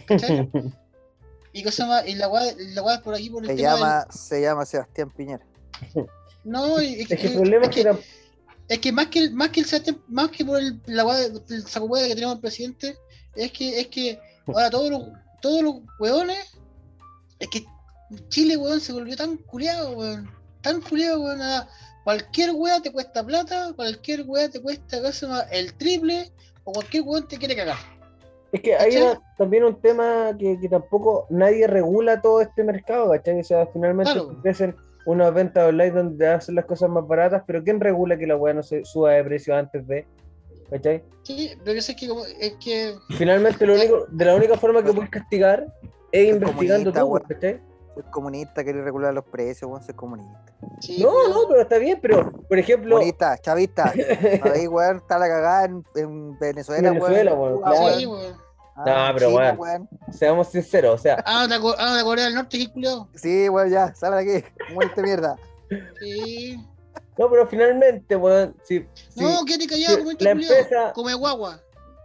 ¿Cachai? y cosa más, y la weá por aquí por el Se tema del- llama, se llama Sebastián Piñera. No, y- es, que el problema es que tam- es que más que el, más que el más que por el, la el saco hueá que tenemos el presidente, es que, es que ahora todos los, todos los weones, es que Chile, weón, se volvió tan culiado, weón. Tan culiado, weón. a- Cualquier weá te cuesta plata, cualquier weá te cuesta más, el triple, o cualquier weón te quiere cagar. Es que hay también un tema que, que tampoco nadie regula todo este mercado, ¿cachai? O sea, finalmente Claro. Unas ventas online donde te hacen las cosas más baratas, pero ¿quién regula que la weá no se suba de precio antes de? ¿Cachai? Sí, pero yo sé que como, es que Finalmente lo único, de la única forma que puedes castigar es Es investigando tú, weón. ¿cachai? Ser comunista, querer regular los precios, weón, ser comunista. sí, No, pero- no, pero está bien, pero por ejemplo, Comunista, chavista. Ahí, weón, está la cagada en, en Venezuela, Venezuela, weón. claro. Sí, weón. Ah, No, pero, China, weón. seamos sinceros, o sea, Ah, de, ah, de Corea del Norte, qué. Sí, weón, ya, sale de aquí. Muerte mierda. Sí. no, pero finalmente, weón, si, si- No, quédate callado, como este la empresa- Come guagua.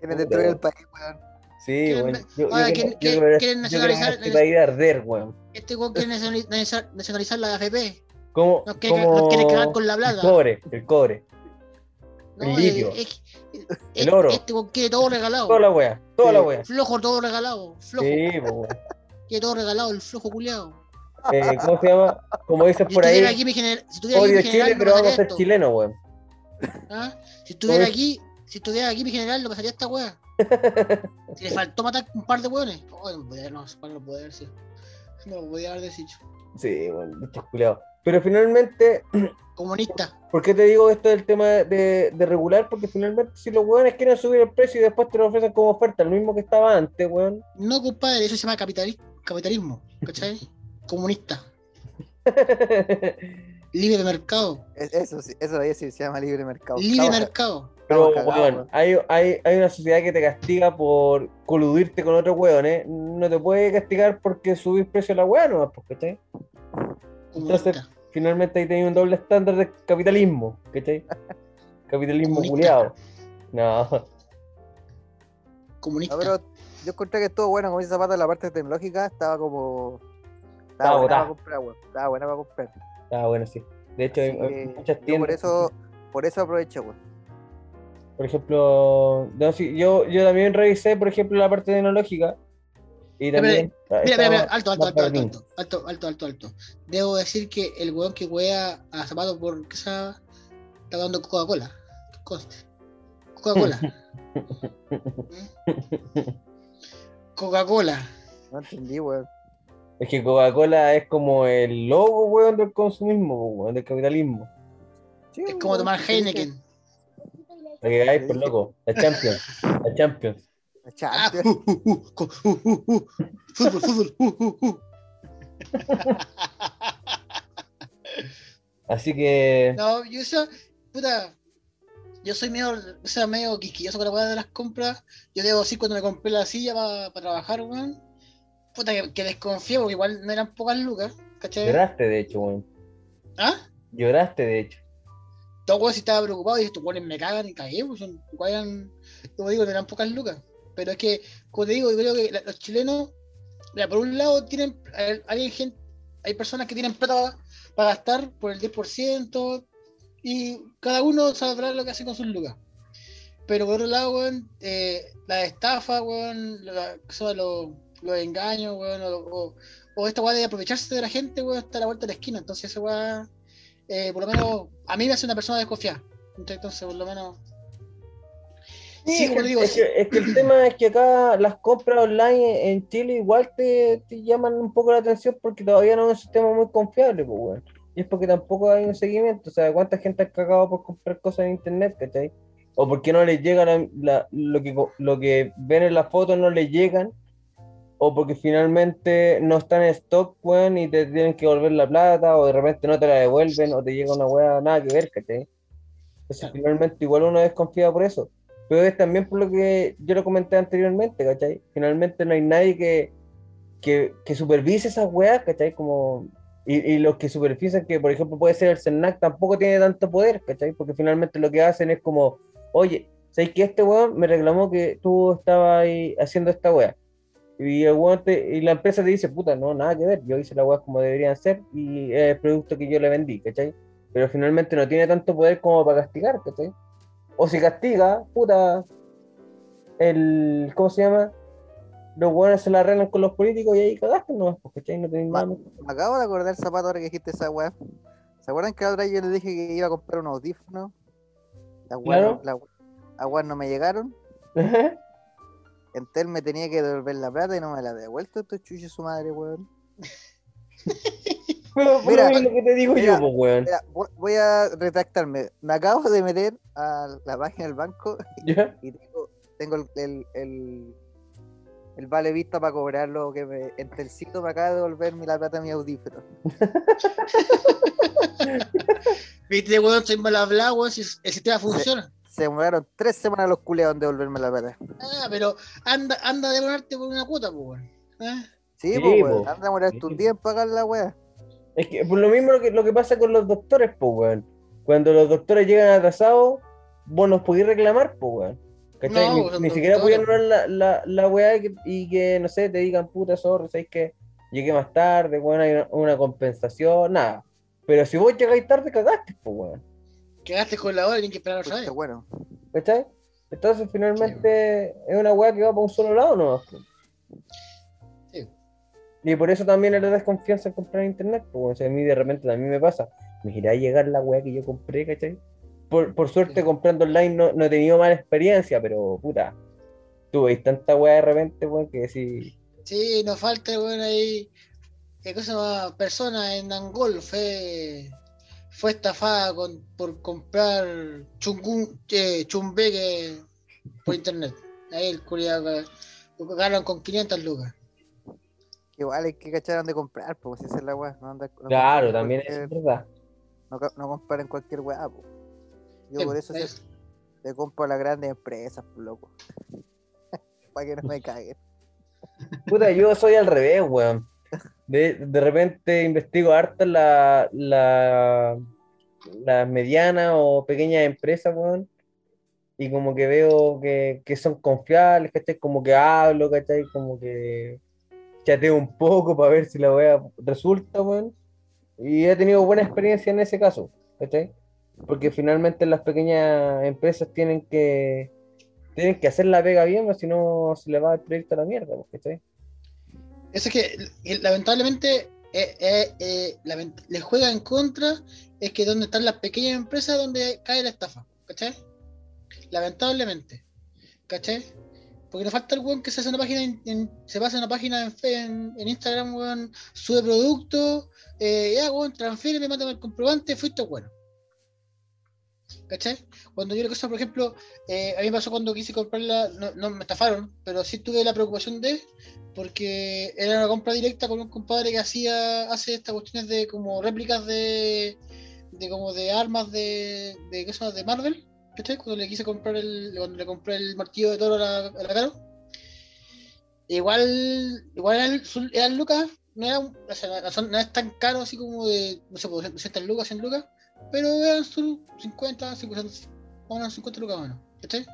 Quieren destruir el país, weón. sí, quieren- weón, ahora, ¿quieren- ver nacionalizar- este país de arder, weón. Este weón quiere nacionali- nacionalizar, nacionalizar la AFP. Como, Nos quiere, como nos quiere cagar con la el cobre, el cobre, No, el eh, litio, el oro. Este quiere todo regalado. toda la wea, toda Sí. la wea. Flojo, todo regalado. Flojo. Sí, po. Quiere todo regalado, el flojo culiado. Eh, ¿Cómo se llama? Como dicen Si por ahí, estuviera aquí mi gener- si estuviera aquí odio Chile, no pero vamos a ser chilenos, weón. ¿Ah? Si estuviera Oye. aquí, si estuviera aquí mi general, no pasaría esta wea. si le faltó matar un par de weones. Oh, no, podía, no, no, no podía haber sido. No lo podía haber deshecho. Sí, weón, bichos culiados. Pero finalmente, Comunista. ¿por qué te digo esto del tema de, de regular? Porque finalmente si los weones quieren subir el precio y después te lo ofrecen como oferta, el mismo que estaba antes, weón. No, compadre, eso se llama capitali- capitalismo. ¿Cachai? Comunista. Libre mercado. Es- Eso sí, eso ahí sí se llama libre mercado. Libre Estamos- mercado. Pero, weón, weón. hay, hay, hay una sociedad que te castiga por coludirte con otros weones. No te puede castigar porque subís precio a la weá, no, pues, Comunista. Finalmente ahí tenés un doble estándar de capitalismo, ¿cachai? Capitalismo culiado. No, Comunista. No, pero yo encontré que estuvo bueno, como dice Zapata, la parte tecnológica estaba como. Estaba buena botada. para comprar, weón. Estaba buena para comprar. ah, bueno, sí. De hecho, hay, Así hay que muchas tiendas. por eso, por eso aproveché, weón. Por ejemplo, no, sí, yo, yo también revisé, por ejemplo, la parte tecnológica. Y también. Mira, mira, mira, alto, alto, alto, alto, alto, alto, alto, alto, alto. Debo decir que el weón que wea a Zapato por que está dando Coca-Cola. Coca-Cola. Coca-Cola. No entendí, weón. Es que Coca-Cola es como el logo, weón, del consumismo, weón, del capitalismo. Sí, Es como tomar Heineken. La que hay, por loco. La Champions. La Champions. La Ah, Champions. uh, uh, uh. Fútbol, fútbol. Así que. No, yo eso, puta, yo soy medio, o sea, medio quisquilloso con la weá de las compras. Yo debo decir cuando me compré la silla para trabajar, weón. Puta, que, que desconfío porque igual no eran pocas lucas, ¿cachai? Lloraste, de hecho, weón. ¿Ah? Lloraste, de hecho. Todo weón si estaba preocupado y dije, estos weones me cagan y cagué, pues son, eran, como digo, no eran pocas lucas. Pero es que, como te digo, yo creo que los chilenos, mira, por un lado tienen, hay, gente, hay personas que tienen plata para gastar por el 10% y cada uno sabrá lo que hace con sus lucas. Pero por otro lado, weón, eh, la estafa, weón, los, engaños, weón, o esta weá de aprovecharse de la gente, weón, está a la vuelta de la esquina. Entonces esa weá, eh, por lo menos, a mí me hace una persona desconfiada. Entonces, por lo menos... Sí, es, como que, digo, es que- es que el tema es que acá las compras online en Chile igual te, te llaman un poco la atención porque todavía no es un sistema muy confiable, pues, weón. Y es porque tampoco hay un seguimiento. O sea, ¿cuánta gente ha cagado por comprar cosas en internet, cachai? O porque no les llega la- la- lo, que, lo que ven en las fotos, no les llegan. O porque finalmente no están en stock, weón, y te tienen que volver la plata, o de repente no te la devuelven, o te llega una weá nada que ver, ¿cachai? Entonces finalmente igual uno desconfía por eso. Pero es también por lo que yo lo comenté anteriormente, ¿cachai? Finalmente no hay nadie que, que, que supervise esas weas, ¿cachai? Como, y, y los que supervisan, que por ejemplo puede ser el CERNAC, tampoco tiene tanto poder, ¿cachai? Porque finalmente lo que hacen es como, oye, ¿sabes que este weón me reclamó que tú estabas ahí haciendo esta wea? Y, el weón te- y la empresa te dice, puta, no, nada que ver, yo hice las weas como deberían ser y es el producto que yo le vendí, ¿cachai? Pero finalmente no tiene tanto poder como para castigar, ¿cachai? O si castiga, puta, el, ¿cómo se llama? Los buenos se la arreglan con los políticos y ahí cagaste nomás, pues, ¿cachai? No tenéis nada. Me acabo de acordar, Zapato, ahora que dijiste esa weá. ¿Se acuerdan que la otra vez yo les dije que iba a comprar unos audífonos? Las weas Claro. no, la- no me llegaron. Entel me tenía que devolver la plata y no me la devuelto. Esto chuche su madre, weón. Pero por Mira, lo mismo que te digo mira, yo, pues, weón. Mira, voy- a retractarme. Me acabo de meter a la página del banco ¿Ya? y tengo, tengo el, el, el, el vale vista para cobrar lo que me. Entelcito me acaba de devolverme la plata de mi audífono. Viste, weón, soy mal hablado, weón, si el sistema funciona. Se demoraron tres semanas los culeados en devolverme la plata. Ah, pero anda, anda a demorarte por una cuota, pues, weón. ¿Ah? Sí, Sí, pues, weón. Anda a demorarte Sí. un día en pagar la wea. Es que por lo mismo lo que, lo que pasa con los doctores, pues, weón. Cuando los doctores llegan atrasados, vos nos podés reclamar, pues, weón. ¿Cachai? No, ni, son ni siquiera podían doctores. anular la, la, la weá y que, y que, no sé, te digan, puta, sorry, ¿sabes que Llegué más tarde, weón, hay una, una compensación, nada. Pero si vos llegáis tarde, cagaste, pues, weón. Quedaste con la hora y tienes que esperar otra Entonces, vez. bueno. ¿Cachai? Entonces, finalmente, es una weá que va para un solo lado, ¿no? Y por eso también era desconfianza en comprar en internet, pues, o sea, a mí de repente también me pasa. Me irá a llegar la weá que yo compré, ¿cachai? Por, por suerte, Sí. comprando online no, no he tenido mala experiencia, pero puta, tuve tanta weá de repente, weón, que sí. Sí, nos falta, weón, ahí eh, ¿cómo se llama? persona en Angol fue fue estafada con, por comprar chungun, eh, chumbeque por internet. Ahí el culiado ganaron con 500 lucas. Que igual hay que cachar dónde comprar, pues si esa es la weá. No anda- no Claro, también es verdad. No, no comparen cualquier weá, pues. Yo Sí, por eso es- le compro a las grandes empresas, loco. Para que no me caguen. Puta, yo soy al revés, weón. De, de repente investigo harto la, la, las medianas o pequeñas empresas, weón. Y como que veo que, que son confiables, ¿cachai? Como que hablo, ¿cachai? Como que chateo un poco para ver si la wea resulta, weón. Y he tenido buena experiencia en ese caso, ¿cachai? Porque finalmente las pequeñas empresas tienen que tienen que hacer la pega bien, o si no se le va el proyecto a la mierda, ¿cachai? Eso es que eh, lamentablemente eh, eh, eh, lament- les juega en contra es que donde están las pequeñas empresas donde cae la estafa, ¿cachai? Lamentablemente, ¿cachai? Porque no falta el weón que se hace una página en, en- se pasa una página en, en, Instagram, weón, sube producto, eh, ya weón, transfiere, me manda el comprobante, fuiste bueno. ¿Cachai? Cuando yo la cosa, por ejemplo, eh, a mí me pasó cuando quise comprarla, no, me estafaron, pero sí tuve la preocupación de, porque era una compra directa con un compadre que hacía, hace estas cuestiones de como réplicas de, de como de armas de, de, de Marvel, ¿cachai? Cuando le quise comprar el, cuando le compré el martillo de toro a la, a la Caro. Igual, igual eran, eran lucas, no, era, o sea, no, no es tan caro así como de, no sé, pues, 200 lucas, 100 lucas, pero eran solo 50, 50, unas 50 lucas menos, ¿cachai?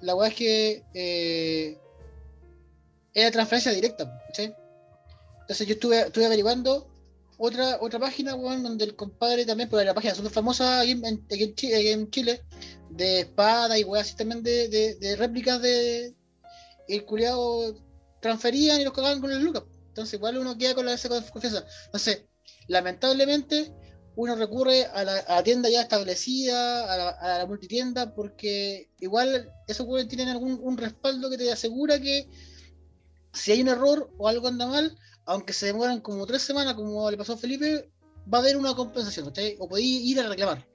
La weá es que eh, era transferencia directa, ¿cachai? Entonces yo estuve, estuve averiguando otra, otra página, weón, donde el compadre también, porque la página súper famosa aquí en, aquí en Chile, de espada y weas así también de, de, réplicas de el culiado transferían y los cagaban con el lucas. Entonces igual uno queda con la esa confianza. Entonces, lamentablemente, uno recurre a la, a la tienda ya establecida, a la, a la multitienda, porque igual esos weones tienen algún un respaldo que te asegura que si hay un error o algo anda mal, aunque se demoran como tres semanas, como le pasó a Felipe, va a haber una compensación, ¿cachai? O podéis ir a reclamar.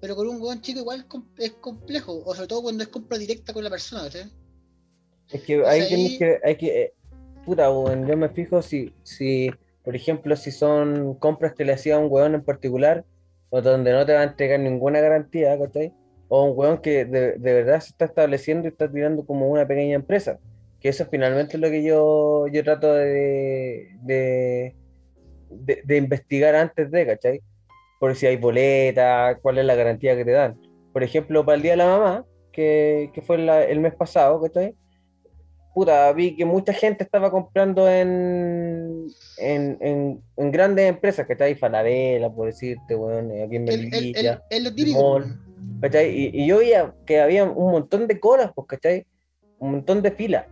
Pero con un weón chico igual es com- es complejo, o sobre todo cuando es compra directa con la persona, ¿cachai? Es que ahí que, hay que, eh, puta, weón, yo me fijo si, si, por ejemplo, si son compras que le hacía a un weón en particular, o donde no te va a entregar ninguna garantía, ¿cachai? O un weón que de, de verdad se está estableciendo y está tirando como una pequeña empresa. Que eso finalmente es lo que yo, yo trato de, de, de, de investigar antes de, ¿cachai? Por si hay boleta, cuál es la garantía que te dan. Por ejemplo, para el Día de la Mamá, que, que fue la- el mes pasado, ¿cachai? puta, vi que mucha gente estaba comprando en, en, en, en grandes empresas, ¿cachai? Falabella, por decirte, weón, eh, aquí en El, el, el, Melilla, el. Mall. ¿cachai? Y, y yo veía que había un montón de colas, pues, ¿cachai? Un montón de filas.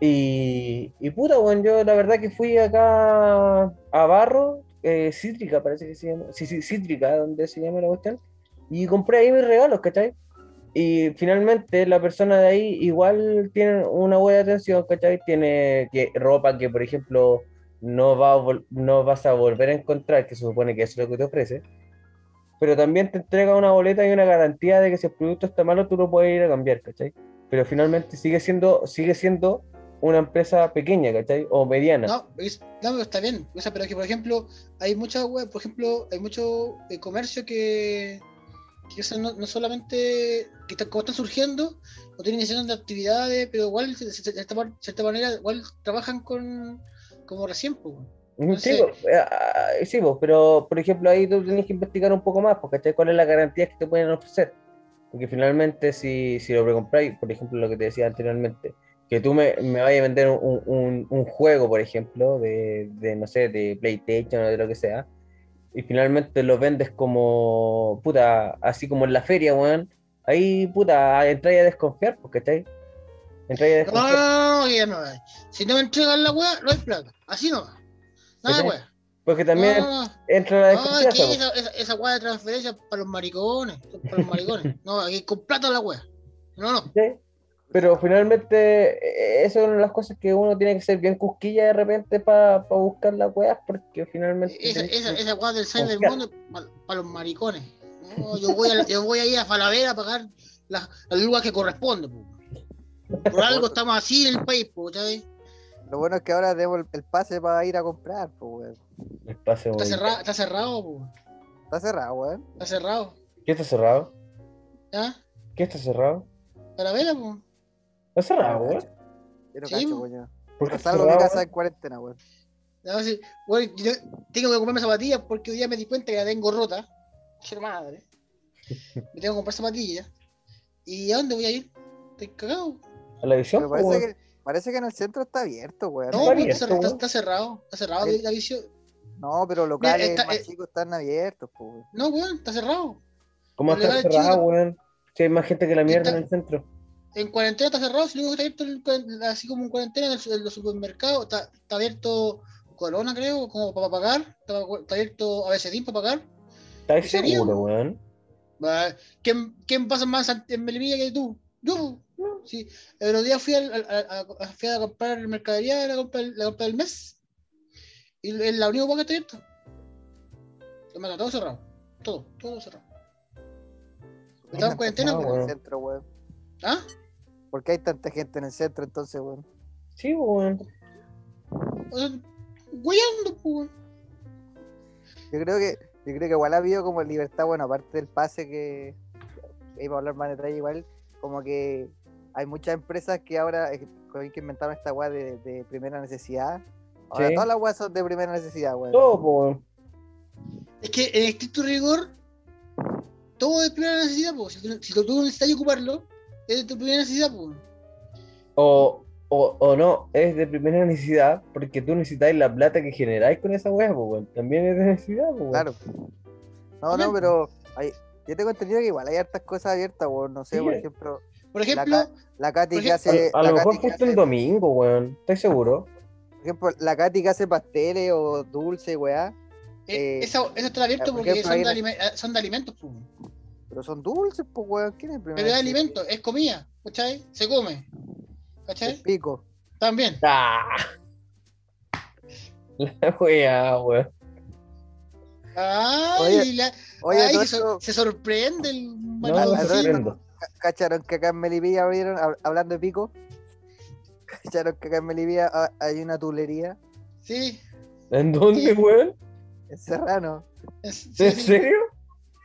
Y, y puta, weón, yo la verdad que fui acá a Barro, eh, Cítrica, parece que se llama, sí, sí, Cítrica, donde se llama la cuestión, y compré ahí mis regalos, ¿cachai? Y finalmente la persona de ahí igual tiene una buena atención, ¿cachai? Tiene que, ropa que, por ejemplo, no, va a no vas a volver a encontrar, que se supone que eso es lo que te ofrece. Pero también te entrega una boleta y una garantía de que si el producto está malo, tú lo puedes ir a cambiar, ¿cachai? Pero finalmente sigue siendo, sigue siendo una empresa pequeña, ¿cachai? O mediana. No, es- no, está bien. O sea, pero que, por ejemplo, hay muchas web, por ejemplo, hay mucho eh, comercio que, que o sea, no, no solamente que está- como están surgiendo, o tienen iniciación de actividades, pero igual, de cierta, par- cierta manera, igual trabajan con como recién, pues. Sí, Entonces- po, eh, ah, sí, pero por ejemplo ahí tú tienes que investigar un poco más, porque. ¿Cuál es la garantía que te pueden ofrecer? Porque finalmente si, si lo precompráis, por ejemplo lo que te decía anteriormente, que tú me, me vayas a vender un, un- un juego, por ejemplo, de, de, no sé, de PlayStation o de lo que sea, y finalmente lo vendes como, puta, así como en la feria, weón, ahí, puta, entráis a desconfiar, porque ¿cachai? Entráis a No, desconfiar. no, no, ya no. Si no me entregan la weá, no hay plata. Así no. Nada weá. Porque también No, no, no. entra la No, es desconfianza. que po. esa, esa, esa weá de transferencia para los maricones. Para los maricones. No, aquí con plata la weá. No, no. ¿cachai? Pero finalmente, eh, eso es una de las cosas que uno tiene que ser bien cusquilla de repente para buscar las weas, porque finalmente. Esa, esa, esa weá del Cyber confiar. Mundo para los maricones. No, yo, voy a, yo voy a ir a Falavera a pagar las las lugas que corresponde. po. Por algo estamos así en el país, po, ¿sabes? Lo bueno es que ahora tenemos el, el pase para ir a comprar, pues, weón. el pase Está está cerrado, po. Está cerrado, weón. Está cerrado. ¿Qué está cerrado? ¿Ya? ¿Qué está cerrado? Falavera, po. Está cerrado, weón. Yo no Sí, cacho, po. coño. ¿Por Pero qué está salgo de mi casa weón? en cuarentena, weón. Ya, sí. Bueno, yo tengo que comprarme zapatillas porque hoy día me di cuenta que la tengo rota. Che madre. Me tengo que comprar zapatillas. ¿Y a dónde voy a ir? Estoy cagado. ¿A la visión? Parece weón? que, parece que en el centro está abierto, weón. No, Está pues, abierto, está, weón. cerrado. Está cerrado Ahí- la visión. No, pero locales está- más eh. chicos están abiertos, pues, weón. No, weón, está cerrado. ¿Cómo está cerrado, weón? Si hay más gente que la mierda Está- en el centro. En cuarentena está cerrado, si luego está abierto el así como en cuarentena en, el- en los supermercados, está, está abierto Corona, creo, como para pagar, está, está abierto ABCDIN para pagar. ¿Estás seguro, weón? ¿Quién, quién pasa más en Melipilla que tú? Yo. Sí. El otro día fui, al- a, a- fui a comprar mercadería, la compra, la compra del mes, y es la única que está abierta. Todo cerrado. Todo, todo cerrado. Estamos en cuarentena, en el weón. centro, weón. ¿Ah? ¿Por qué hay tanta gente en el centro entonces, weón? Sí, weón. O sea, Guayando, pues. weón. Yo creo que, yo creo que igual ha habido como libertad, bueno, aparte del pase que, iba a hablar más detalle igual, como que hay muchas empresas que ahora eh, que inventaron esta weá de, de primera necesidad. Ahora Sí. todas las weas son de primera necesidad, weón. Todo, po, weón. Es que en estricto rigor, todo es primera necesidad, pues. Si, tú- si tú necesitas ocuparlo, es de tu primera necesidad, pues. O, o, o no, es de primera necesidad porque tú necesitáis la plata que generáis con esa weá, weón. También es de necesidad, weón. Claro. No, no, pero hay, yo tengo entendido que igual hay hartas cosas abiertas, weón. No sé, Sí, por eh. ejemplo, Por ejemplo, ca- la Katy que hace. A, a la lo mejor justo el domingo, weón. ¿Estás seguro? Por ejemplo, la Katy que hace pasteles o dulce, weá. eh, eh, eso, eso está abierto por porque ejemplo, son, de la- eh, son de alimentos, pues. Pero son dulces, pues, weón. ¿Quién es el primero? Pero es alimento, es comida, ¿cachai? Se come, El ¿cachai? pico. También. ¡Ah! La weá, weón. Ay, Oye, la- Oye, ay, se, sorprende el No, ¿Cacharon que acá en Melipilla abrieron, hab- hablando de pico? ¿Cacharon que acá en Melipilla ha- hay una tulería? Sí, ¿En dónde, Sí. weón? En Serrano. sí, ¿En sí. serio?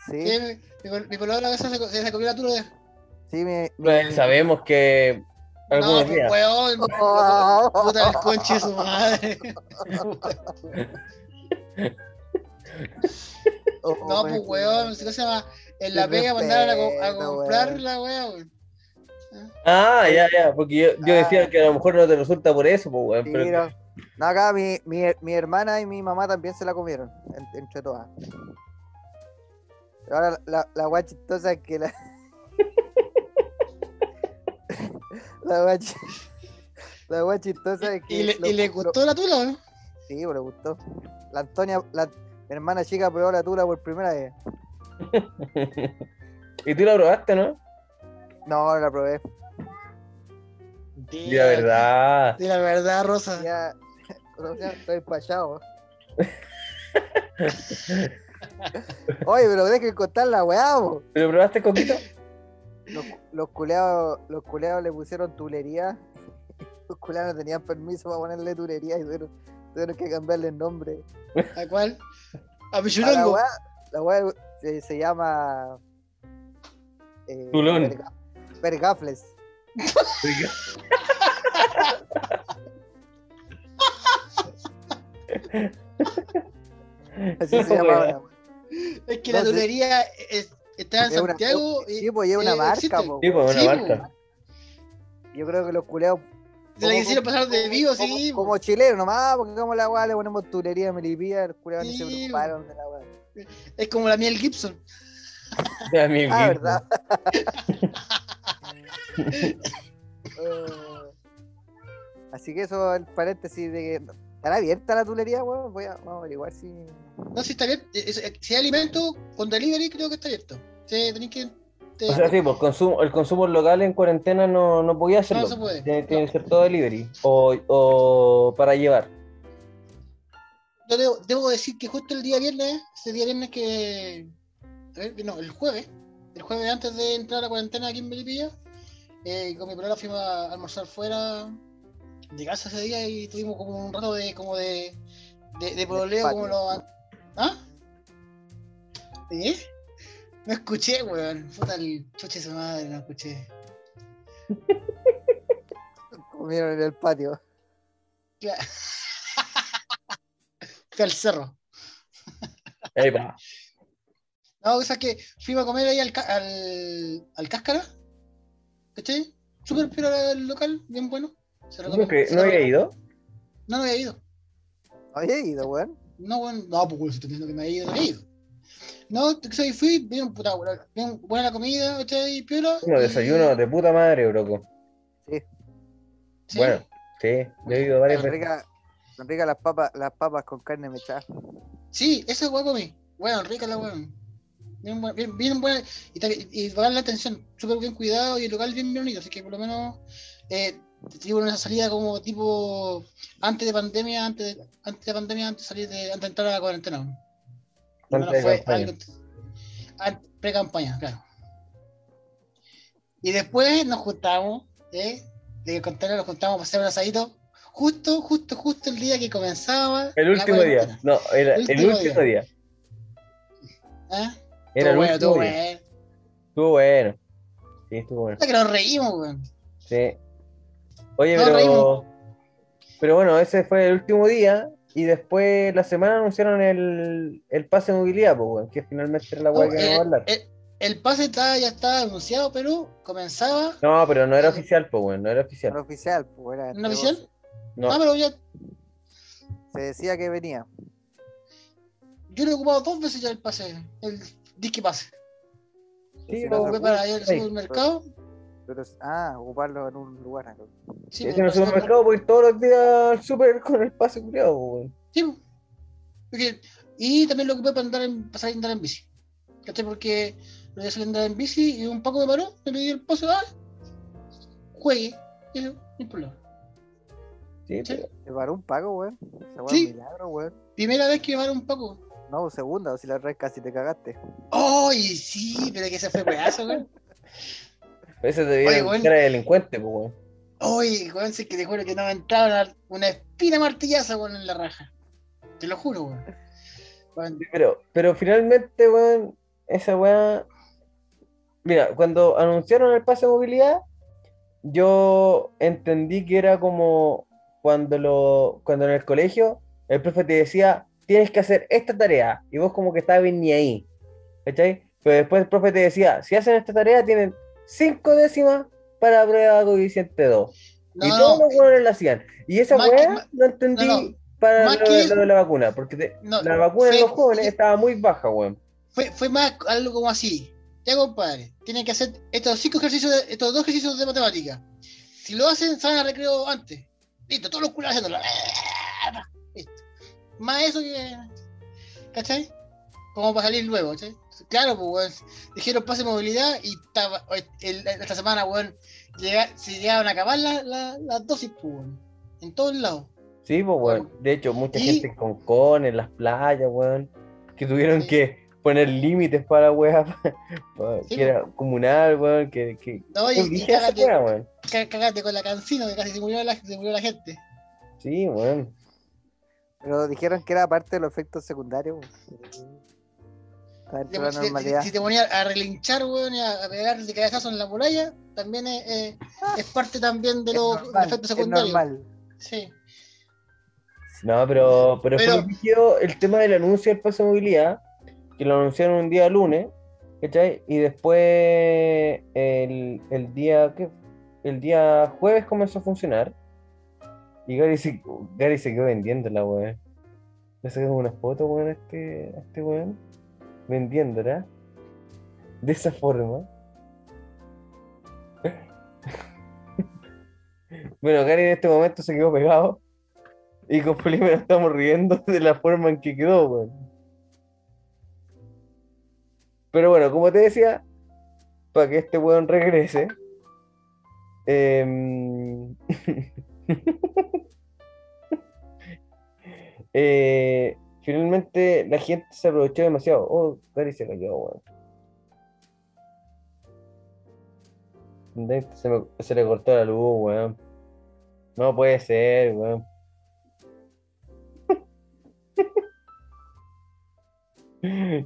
Sí, Sí, mi, mi, mi palabra se, se, se comió la tula de. sí, mi. mi- Pues sabemos que No, pues, días. weón. Oh. Puta el conche de su madre. oh, No, pues weón, ¿qué se llama? En la pega mandaron a, a respeto, comprar weón. la. Ah, ya, ya, porque yo, yo decía Ah. que a lo mejor no te resulta por eso, pues, weón. Sí, pero no. Acá mi, mi, mi hermana y mi mamá también se la comieron, en- entre todas. Ahora la, la guay chistosa es que la. la chi- La guay chistosa es que. ¿Y le, lo- y le lo- gustó la tula, weón? Sí, pues le gustó. La Antonia, la mi hermana chica probó la tula por primera vez. y tú la probaste, ¿no? No, no la probé. Y la verdad. De la verdad, Rosa. Ya. o sea, estoy empachado. Oye, pero dejen contar la weá, po. ¿Pero probaste coquito? Los, los culeados, los culeados le pusieron tulería. Los culeados no tenían permiso para ponerle tulería y tuvieron, tuvieron que cambiarle el nombre. ¿A cuál? A A la Pichulongo. weá, la weá se, se llama. Eh, Tulón. Perga- Pergafles. Así se No, la. Es que No la sé. tulería es- está en Es una- Santiago. Sí, pues lleva una eh, marca, po, Sí, pues, una Sí, marca. Yo creo que los culeados. Se la como- quisieron pasar de vivo, como, sí. como, como chilenos nomás, porque como la weá le ponemos tulería a Melipilla, los culeados ni se Sí, preocuparon de la weá. Es como la miel Gibson. Mi Ah. ¿verdad? Eh, Así que eso, el paréntesis de que. ¿Estará abierta la tulería, weón? Voy a, vamos a averiguar si. No, si está es- Si hay alimento con delivery, creo que está abierto. Sí, tenéis que Te- O sea, sí, pues consumo, el consumo local en cuarentena no, no podía hacerlo. No se puede, Tiene, no. tiene que ser todo delivery o, o para llevar. Yo debo, debo decir que justo el día viernes, ese día viernes que. A ver, no, el jueves. El jueves antes de entrar a la cuarentena aquí en Melipilla, eh, con mi polola fuimos a almorzar fuera de casa ese día y tuvimos como un rato de como de. de, de pololeo patio. como lo. ¿Ah? ¿Eh? No escuché, weón. Puta el chuche su madre, no escuché. Comieron en el patio. Claro. Fui al cerro. Ahí va. No, o sea que fuimos a comer ahí al, ca- al, al Cáscara. ¿Cachai? Súper pero el local, bien bueno. Se ¿No, había ido? No, no había ido. No había ido, weón. No, bueno, no, pues si te diciendo que me había ido, no había ido. No, soy fui, bien, puta, buena, bien buena la comida, ¿cachai? Piola. No, y- desayuno de puta madre, broco. ¿sí? Bueno, sí, yo he ido varias veces. ricas son ricas las papas, las papas con carne mechada. Sí, esa hueá comí. Bueno, rica la hueá. Bien, buena, bien, bien buena. Y, y la atención, súper bien cuidado y el local bien, bien bonito. Así que por lo menos eh, tuve una salida como tipo antes de pandemia, antes de, antes de pandemia, antes de salir de, antes de entrar a la cuarentena. Fue pre-campaña, claro. Y después nos juntamos, ¿eh? De contarle nos juntamos para hacer un asadito. Justo, justo, justo el día que comenzaba. El último día. No, era El el último día. día. ¿Ah? Era el Estuvo bueno, último estuvo día. bueno. Estuvo bueno. Sí, estuvo bueno. Puta que nos reímos, weón. Sí. Oye, pero. reímos. Pero bueno, ese fue el último día. Y después la semana anunciaron el, el pase de movilidad, pues, que finalmente era la No, weá que vamos a hablar. el- el pase está- ya estaba anunciado, pero comenzaba. No, pero no era oficial, pues, weón, no era No oficial. era oficial, pues era. ¿No oficial? No. Ah, pero ya. Se decía que venía. Yo lo he ocupado dos veces ya el pase. El disque pase. Sí, Lo no ocupé para ir al supermercado. Pero, ah, ocuparlo en un lugar. acá. Sí, en el supermercado voy todos los días al super con el pase culiado, weón. Sí. Porque- y también lo ocupé para andar en, para salir a andar en bici. ¿Cachai? Porque lo voy a salir a andar en bici y un poco me paró, me pidió el pase, ah, juegue. Y yo, no hay problema. Sí, Sí. ¿Te paró un pago, weón? Sí. milagro, weón. Primera vez que me paró un poco. No, segunda, o si la red casi te cagaste. ¡Ay, sí! Pero que se fue pedazo, güey. ese te viene weón. cara de delincuente, pues, weón. Oye, weón, es que te juro que no me entraba una, una espina martillaza, weón, en la raja. Te lo juro, weón. Weón, Pero, pero finalmente, weón, esa weá. Mira, cuando anunciaron el pase de movilidad, yo entendí que era como cuando lo, cuando en el colegio el profe te decía, tienes que hacer esta tarea, y vos como que estabas ni ahí. ¿Cachai? Pero después el profe te decía, si hacen esta tarea, tienen cinco décimas para la prueba de coeficiente 2. y No, todos no, los weones lo hacían. Y esa más- no entendí no, no. para Más lo, que de- eso- lo de la vacuna, porque te- la vacuna fue- los jóvenes fue- estaba muy baja, weón. fue, fue más algo como así. Ya, compadre, tienen que hacer estos cinco ejercicios, de- estos dos ejercicios de matemática. Si lo hacen, salen al recreo antes. Listo, todos los culos haciéndolo. Listo. Más eso que. ¿Cachai? Como para salir luego, ¿cachai? Claro, pues, weón. Dijeron pase de movilidad y estaba, el- esta semana, weón, llega, se llegaban a acabar la- la- las dosis, pues, weón. En todos lados. Sí, pues, weón. De hecho, mucha Y- gente con con en las playas, weón, que tuvieron Sí. que poner límites para pa- Sí, que era comunal, weón, que... que... No, y, que y cágate, weá, weón. cágate con la cancino que casi se murió la, se murió la gente. Sí, weón. Pero dijeron que era parte de los efectos secundarios. weón. La Si, si- normalidad. si te ponías a relinchar, weón, y a, a pegar de cabezazo en la muralla, también es, eh, es parte también de los normal, efectos es secundarios. normal. Sí. No, pero, pero, Pero- fue rígido el tema del anuncio del pase de movilidad, que lo anunciaron un día lunes, ¿cachai? Y después el, el día ¿qué? el día jueves comenzó a funcionar. Y Gary se, Gary se quedó vendiendo la weón. Le saqué una foto, weón, a este, a este weón. Vendiéndola. De esa forma. bueno, Gary en este momento se quedó pegado. Y con Felipe estamos riendo de la forma en que quedó, weón. Pero bueno, como te decía, para que este weón regrese. Em, eh, finalmente la gente se aprovechó demasiado. Oh, Gary se cayó, weón. Se, me- se le cortó la luz, weón. No puede ser, weón.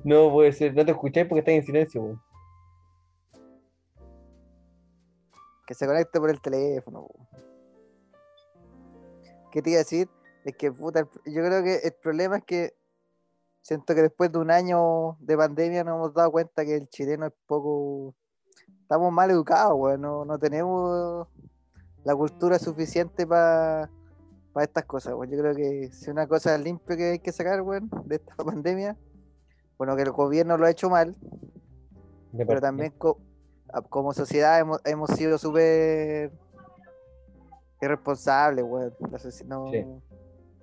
No puede ser, no te escuché porque estás en silencio, weón. Que se conecte por el teléfono. po. ¿Qué te iba a decir? Es que, puta, yo creo que el problema es que siento que después de un año de pandemia nos hemos dado cuenta que el chileno es poco... Estamos mal educados, weón. No, no tenemos la cultura suficiente para estas cosas, weón. Yo creo que si una cosa limpia que hay que sacar, weón, de esta pandemia, bueno, que el gobierno lo ha hecho mal, De pero también co- como sociedad hemos, hemos sido súper irresponsables, weón. No- Sí.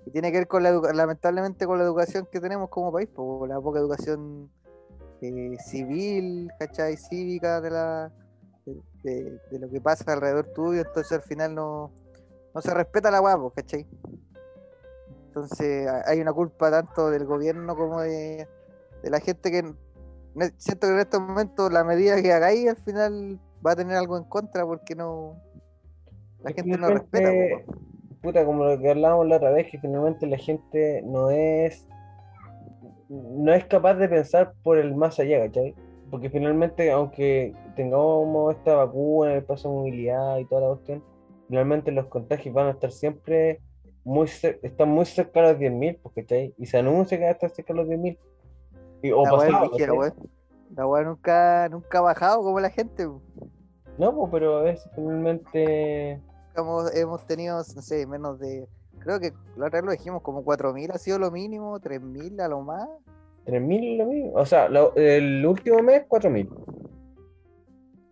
Y tiene que ver con la lamentablemente con la educación que tenemos como país, po, la poca educación eh, civil, ¿cachai? Cívica de la de, de- de lo que pasa alrededor tuyo, entonces al final no, no se respeta la guapo, ¿cachai? Entonces ha- hay una culpa tanto del gobierno como de, de la gente que siento que en estos momentos la medida que hagáis al final va a tener algo en contra porque no la gente no respeta. Puta, como lo que hablábamos la otra vez, que finalmente la gente no es no es capaz de pensar por el más allá, ¿cachai? Porque finalmente, aunque tengamos esta vacuna, el paso de movilidad y toda la cuestión, finalmente los contagios van a estar siempre muy están muy cerca de los 10.000, pues, ¿cachai? Y se anuncia que va a estar cerca de los 10.000. Y, o la pasado. La weá nunca, nunca ha bajado como la gente. No, pues, pero es finalmente... Hemos, hemos tenido, no sé, menos de. Creo que la otra vez lo dijimos, como 4.000 ha sido lo mínimo, 3.000 a lo más. 3.000 lo mismo. O sea, lo- el último mes, 4.000.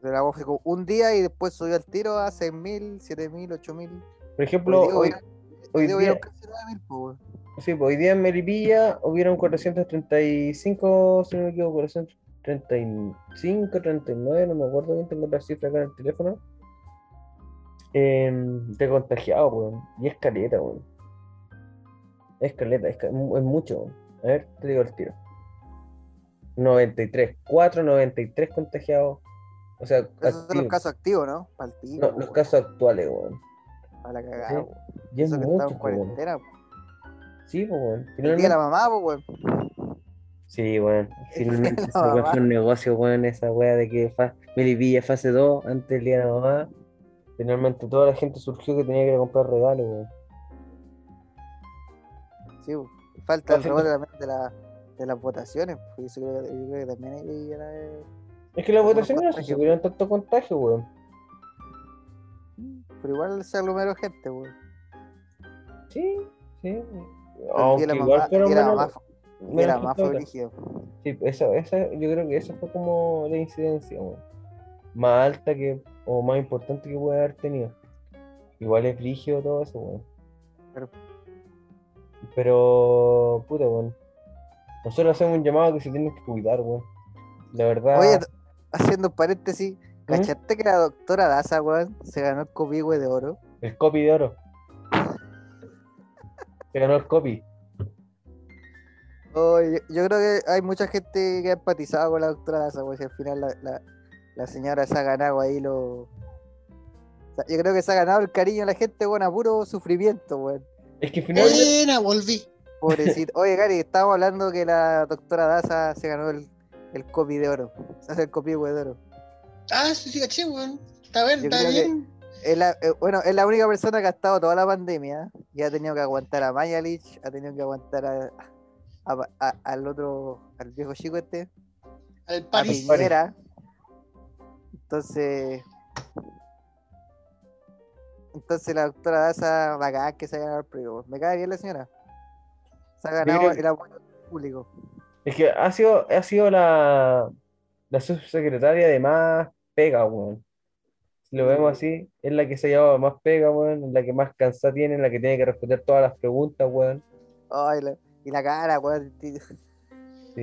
De la voz como un día y después subió al tiro a 6.000, 7.000, 8.000. Por ejemplo, Hoy día hoy, hoy hoy día hubieron día- casi 9.000, po, weón. sí, pues, hoy día en Melipilla hubieron 435, si no me equivoco, 435, 39, no me acuerdo bien, tengo la cifra acá en el teléfono. Em, de contagiados, weón. Y es caleta, weón. Es caleta, es, mucho, weón. A ver, te digo el tiro. 93, 493 contagiados. O sea, Esos son los casos activos, ¿no? No, los weón. casos actuales, weón. Para la cagada, Sí. Y es Eso mucho, en weón. Sí, weón. El día la mamá, weón. Sí, weón. Finalmente se fue un negocio, weón, esa weá de que fa... Melipilla fase 2, antes del día de la mamá. Finalmente toda la gente surgió que tenía que ir a comprar regalos, weón. Sí. Falta el rebote también de, la, de las votaciones. pues, Yo creo, yo creo que también hay era, eh, Es que las votaciones no se subieron tanto contagio, weón. Pero igual se aglomeró gente, weón. Sí, sí. Aunque la igual fueron la menos, la fue gente brígido. Sí, esa, esa, yo creo que esa fue como la incidencia, weón. Más alta que, o más importante que puede haber tenido. Igual es brígido todo eso, weón. Pero- Pero, puta, weón. Nosotros hacemos un llamado que se tienen que cuidar, weón. La verdad. Oye, haciendo paréntesis, ¿cachaste que la doctora Daza, weón, se ganó el copihue de oro? El copy de oro. Se ganó el copy. Oye, yo, yo creo que hay mucha gente que ha empatizado con la doctora Daza, weón, si al final la, la, la señora se ha ganado ahí lo... o sea, yo creo que se ha ganado el cariño de la gente, weón, a puro sufrimiento, weón. Es que finalmente. Buena, volví. Pobrecito. Oye, Gary, estábamos hablando que la doctora Daza se ganó el, el copy de oro. Se hace el copihue de oro. Ah, sí, sí, caché, weón. Está bien, Yo está bien. Es la, eh, bueno, es la única persona que ha estado toda la pandemia y ha tenido que aguantar a Mayalich, ha tenido que aguantar a, a- a- al otro, al viejo chico este, Al a París. Piñera. Entonces, entonces la doctora Daza, bacán que se ha ganado el premio. Me cae bien la señora. Se ha ganado el apoyo público. Es que ha sido, ha sido la, la subsecretaria de más pega, weón. Si lo vemos así, es la que se ha llevado más pega, weón, es la que más cansada tiene, la que tiene que responder todas las preguntas, weón. Ay, la- y la cara, weón. Sí,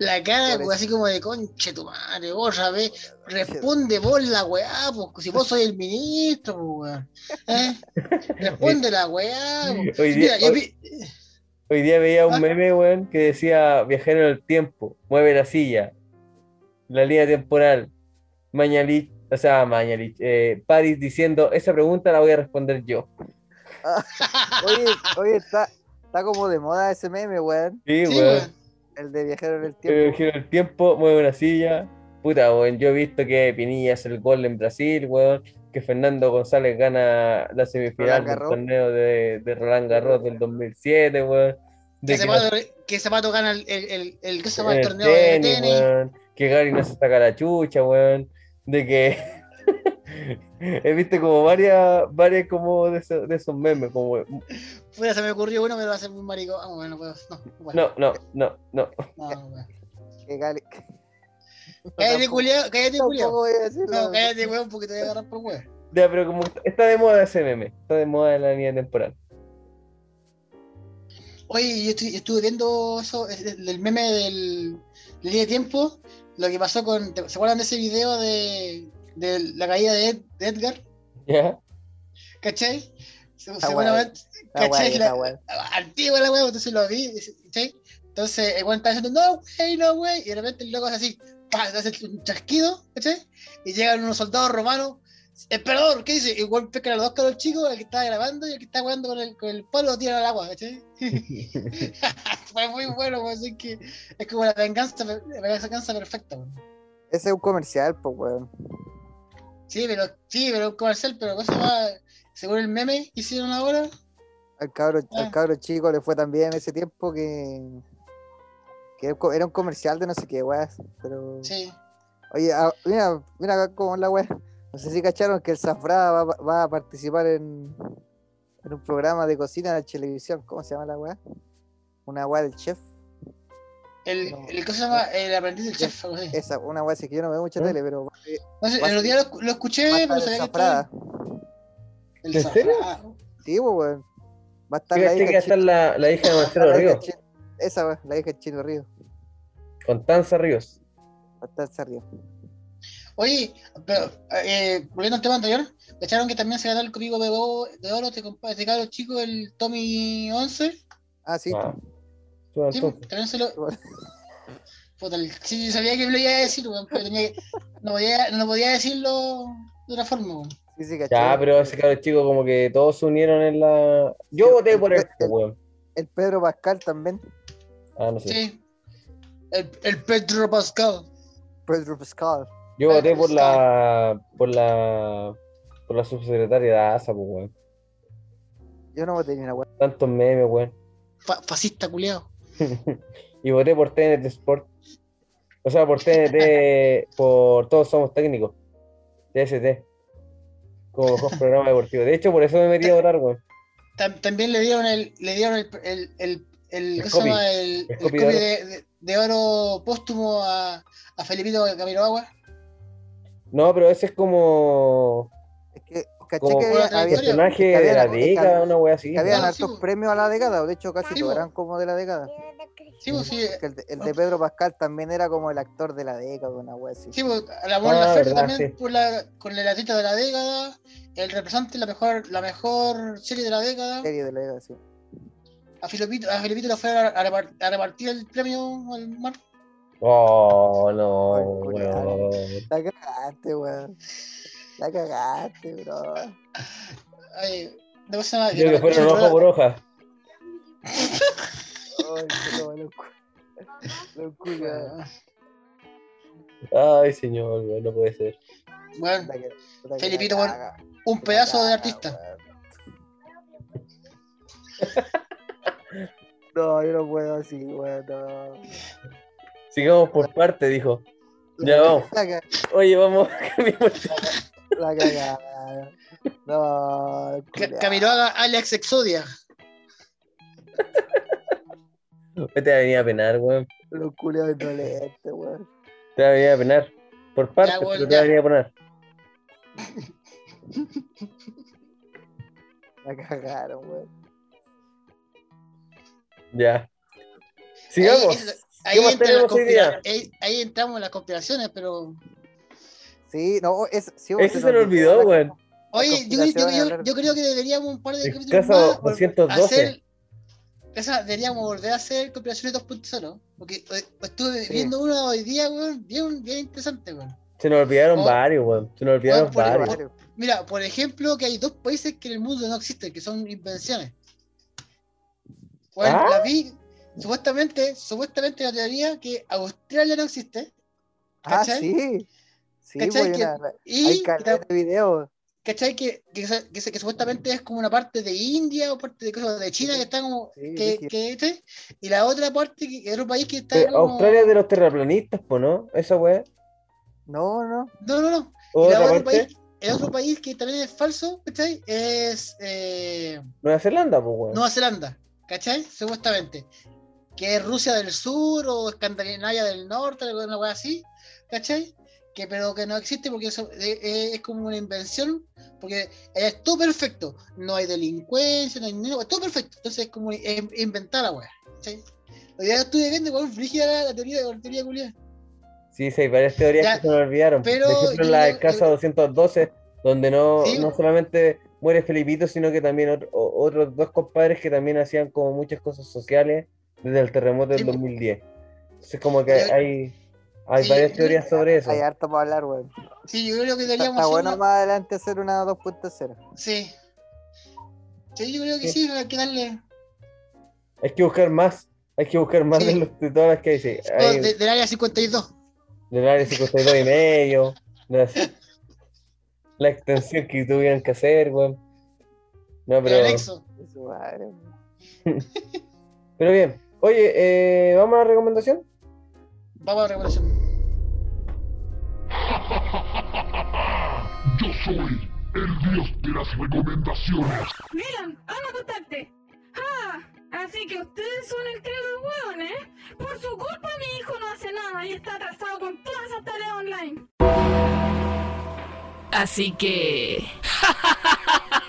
La, cara, Por pues, eso. así como de conche tu madre, vos, ve, responde vos la weá, pues, si vos sois el ministro, pues, weón. ¿Eh? Responde la weá, pues. Hoy Mira, día, yo hoy, vi- hoy día veía un Ah. meme, weón, que decía viajero en el tiempo, mueve la silla, la línea temporal, Mañalich, o sea, Mañalich, eh, Paris diciendo, esa pregunta la voy a responder yo. Oye, oye, está, está como de moda ese meme, weón. Sí, Sí, weón. weón. El de viajero en el El tiempo. viajero en el tiempo, mueve una silla. Puta, weón, yo he visto que Pinilla hace el gol en Brasil, weón, que Fernando González gana la semifinal del torneo de, de Roland Garros del 2007, weón. De Que Zapato, que Zapato gana el, el, el, el- el el torneo de tenis, tenis. weón, que Gary no se saca la chucha, weón, de que he visto como varias, varias como de esos, de esos memes, como Fuera se me ocurrió uno, pero va a ser muy maricón. Ah, bueno, pues, no, bueno, no, no, no, no. gali- Cállate, culiao, cállate, culiao. No, cállate, weón, porque te voy a agarrar por weón. Ya, pero como está de moda ese meme, está de moda en la línea temporal. Oye, yo, estoy- yo estuve viendo eso, del meme del, del día de tiempo, lo que pasó con. ¿te- ¿Se acuerdan de ese video de, de la caída de, Ed- de Edgar? ¿Ya? ¿Cachai? Se- Está Seguramente. Está ¿Cachai? La- está guay. Antigua la weá, entonces lo vi, ¿cachai? Entonces el weón está diciendo, no, wey, no, wey, y de repente el loco hace así, hace un chasquido, ¿cachai? Y llegan unos soldados romanos, emperador, ¿qué dice? Y el weón pesca a los dos caros chicos, el que estaba grabando y el que está jugando con el, con el palo, lo tira al agua, ¿cachai? Fue muy bueno, weón, así que es como la venganza, la venganza perfecta, weón. Ese es un comercial, pues, weón. Sí, pero, sí, pero un comercial, pero cosa más, según el meme que hicieron ahora, Al cabro, Ah. al cabro chico le fue en ese tiempo que. que era un comercial de no sé qué, weón. Pero. sí. Oye, ah, mira, mira acá cómo la weá. No sé si cacharon que el Zafra va, va a participar en, en un programa de cocina de televisión. ¿Cómo se llama la weá? Una weá del chef. El, No. el, ¿cómo se llama? El aprendiz del chef, algo así. Esa, una weá así que yo no veo mucha ¿Eh? tele, pero va, No sé, el otro día lo, lo escuché, pero sabía que estaba. ¿En serio? Zafra. Sí, pues, weón. Va a estar la que hija va a estar Chino- la, la hija de Marcelo Ríos, Chino- Esa weá, la hija de Chino Río. con Tanza Ríos. Va a estar esa Río. Oye, pero eh, volviendo al tema anterior, ¿cacharon que también se ganó el código de oro, de oro este, compa- este cabro chico, el Tommy 11? Ah, sí. Ah. Tú, Sí, entonces. también se lo. Bueno. Puta, el- sí, sabía que lo iba a decir, weón, pero tenía que- no, podía, no podía decirlo de otra forma, weón. Sí, sí, caché. Ya, pero ese cabrón chico como que todos se unieron en la... Yo voté por él, El- weón. El Pedro Pascal también. Ah, no sé. Sí. El, el Pedro Pascal. Pedro Pascal. Yo Pedro voté por Pascal. la... por la... por la subsecretaria de ASA, pues, weón. Yo no voté ni una weá. Tantos memes, weón. Fa- fascista culiado. y voté por TNT Sport. O sea, por TNT, por Todos Somos Técnicos. TST. Como mejor programa deportivo. De hecho, por eso me metí a votar, weón. Tam- también le dieron el, le dieron el, el, el, el, El ¿qué se copy. llama? El, El el copy copy de de, de- de oro póstumo a, a Felipito Camiroagua. No, pero ese es como. Es que caché como que había, había- personaje que había de la década, una wea así. que habían hartos premios a la década. De hecho, casi po. eran como de la década. Sí, pues sí. Que el, de, el de Pedro Pascal también era como el actor de la década, una wea así. Sí, pues, la Mon Ah, también sí. por la, con el artista de la década, el representante la mejor, la mejor serie de la década. Serie de la década, sí. A Felipito, a le fue a, a repar- a repartir el premio al mar. Oh, no, weón. La cagaste, weón. La cagaste, bro. Ay, ¿de qué se llama? Creo que fueron hoja por hoja. Ay, señor, no puede ser. Bueno, Felipito, caga, un pedazo de artista. No, yo no puedo así, weón. No. Sigamos por parte, dijo. Ya vamos. Oye, vamos, la cagada. No. Camiroaga Alex Exodia. Te va a venir a penar, weón. Los culiados indolentes, weón. Te va a venir a penar. Por parte, pero te va a venir a poner. La cagaron, weón. Ya. Sigamos. Ahí, ahí, entra las tenemos hoy día? conspira- ahí, ahí entramos en las conspiraciones, pero. Sí, no, es, sí, Ese se me olvidó, weón. Oye, yo, yo- yo- yo creo que deberíamos un par de El capítulos caso más vol- 212. hacer. Esa, deberíamos volver a hacer conspiraciones 2.0. Porque eh, estuve Sí. viendo una hoy día, weón, bien, bien interesante, weón. Se nos olvidaron Oh. varios, weón. Se nos olvidaron por- varios. Mira, por ejemplo, que hay dos países que en el mundo no existen, que son invenciones. Bueno, ¿Ah? la vi, supuestamente, supuestamente la teoría que Australia no existe. Ah, ¿cachai? sí. Sí, Y, hay caleta de videos. ¿Cachai? Que, que, que, que supuestamente es como una parte de India o parte de, cosas de China que está como. Sí, que, que este, y la otra parte, que que otro país que está como. Australia es de los terraplanistas, po, ¿no? Esa weá. No, no. No, no, no. Y la otra país, el otro país que también es falso, ¿cachai? Es eh, Nueva Zelanda, pues, weón. Nueva Zelanda, ¿cachai? Supuestamente. Que es Rusia del Sur o Escandinavia del Norte, alguna cosa así, ¿cachai? Que, pero que no existe porque eso, es como una invención, porque es todo perfecto. No hay delincuencia, no hay dinero, es todo perfecto. Entonces es como inventar la weá, ¿cachai? Hoy día estuve viendo cuál frígida la, la teoría de la teoría culiada. Sí, sí, hay varias teorías Ya, que se nos olvidaron. pero Por ejemplo, yo la de casa 212, donde no, Sí. no solamente muere Felipito, sino que también otro- otros dos compadres que también hacían como muchas cosas sociales desde el terremoto del Sí. 2010. Entonces, como que Yo- hay, hay Sí, varias teorías sobre eso. Hay harto para hablar, weón. Sí, yo creo que Está, deberíamos está bueno una- más adelante hacer una 2.0. Sí. Sí, yo creo que Sí. sí, hay que darle. Hay que buscar más, hay que buscar más Sí. de, los- de todas las que hay. sí. Hay de- del área 52. del área 52 y medio, las- la extensión que tuvieran que hacer, weón. No, pero, pero bien. Oye, eh, ¿vamos a la recomendación? Vamos a la regulación. Yo soy el dios de las recomendaciones. Dylan, anda a acostarte. Ah, así que ustedes son el trío de hueones. Por su culpa mi hijo no hace nada y está atrasado con todas esas tareas online. Así que...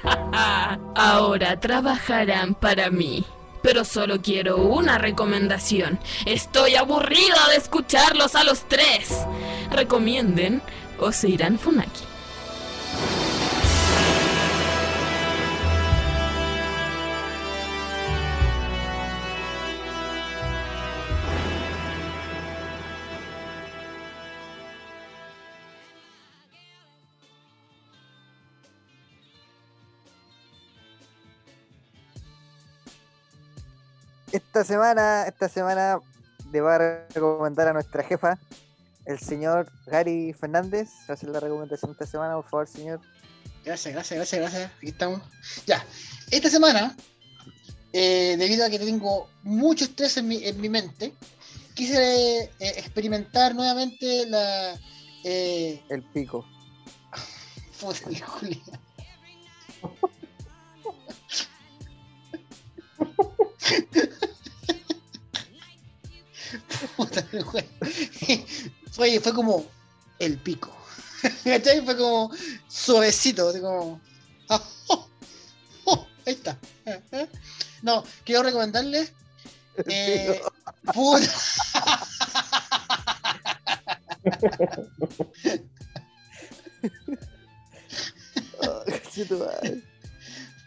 Ahora trabajarán para mí. Pero solo quiero una recomendación. Estoy aburrida de escucharlos a los tres. Recomienden o se irán Funaki. Esta semana, esta semana le va a recomendar a nuestra jefa, el señor Gary Fernández. Va a hacer la recomendación esta semana, por favor, señor. Gracias, gracias, gracias, gracias. Aquí estamos. Ya. Esta semana, eh, debido a que tengo mucho estrés en mi, en mi mente, quise eh, experimentar nuevamente la. Eh, El pico. puta, Julia. Fue, fue como el pico. ¿Cachai? Fue como suavecito, así como. ah, oh, oh, ahí está. No, quiero recomendarles. Eh, puta.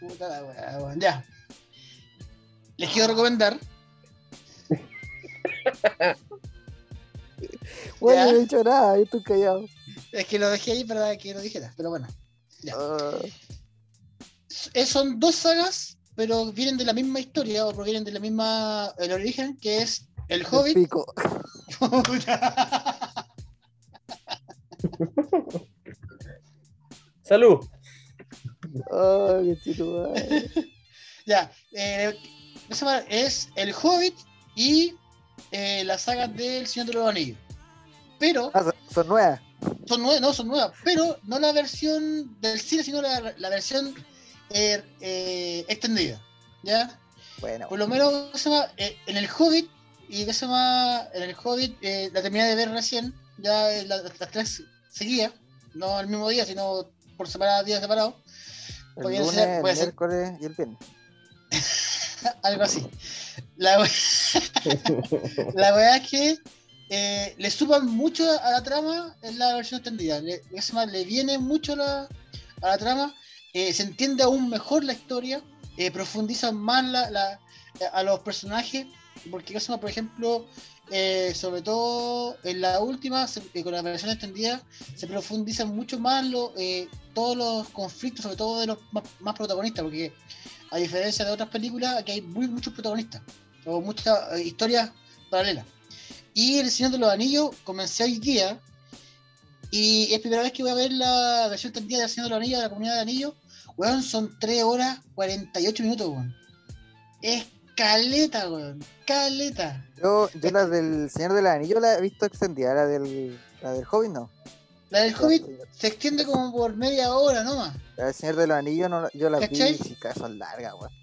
Puta la weón. Ya. Les quiero recomendar. Bueno, Ya. no he dicho nada, yo estoy callado. Es que lo dejé ahí para que lo dijera, pero bueno. Ya. Ah, Eh, son dos sagas, pero vienen de la misma historia o provienen de la misma. el origen, que es El el Hobbit. pico. Salud. Oh, conchito madre. ya. eh, es El Hobbit y eh, la saga del Señor de los Anillos. Pero. Ah, son- nuevas. son nuevas, no, son nuevas, pero no la versión del cine, sino la, la versión eh, eh, extendida. ¿Ya? Bueno, Por lo menos. Eh, en el Hobbit, y ¿qué se llama? En el Hobbit, la terminé de ver recién, ya la- las tres seguidas, no el mismo día, sino por separados, días separados. el lunes, ser- el ser- miércoles y el viernes. Algo así. La, verdad es que eh, le suman mucho a la trama en la versión extendida. Le, más, le viene mucho a la trama. eh, se entiende aún mejor la historia. eh, profundizan más a los personajes. Porque, por ejemplo, eh, sobre todo en la última, con la versión extendida, se profundizan mucho más todos los conflictos, sobre todo de los más, más protagonistas. Porque a diferencia de otras películas, aquí hay muy, muchos protagonistas o muchas eh, historias paralelas. Y El Señor de los Anillos comencé hoy día y es primera vez que voy a ver la versión extendida del Señor de los Anillos, de la comunidad de Anillos. Weón, son 3 horas 48 minutos, weón. Es caleta, weón. Caleta. Yo, yo la del Señor del Anillo la he visto extendida, la del, la del Hobbit no. La del Hobbit se extiende como por media hora nomás. La del Señor del Anillo no, la- yo la vi ¿Cachai? y sí, que son largas, weón.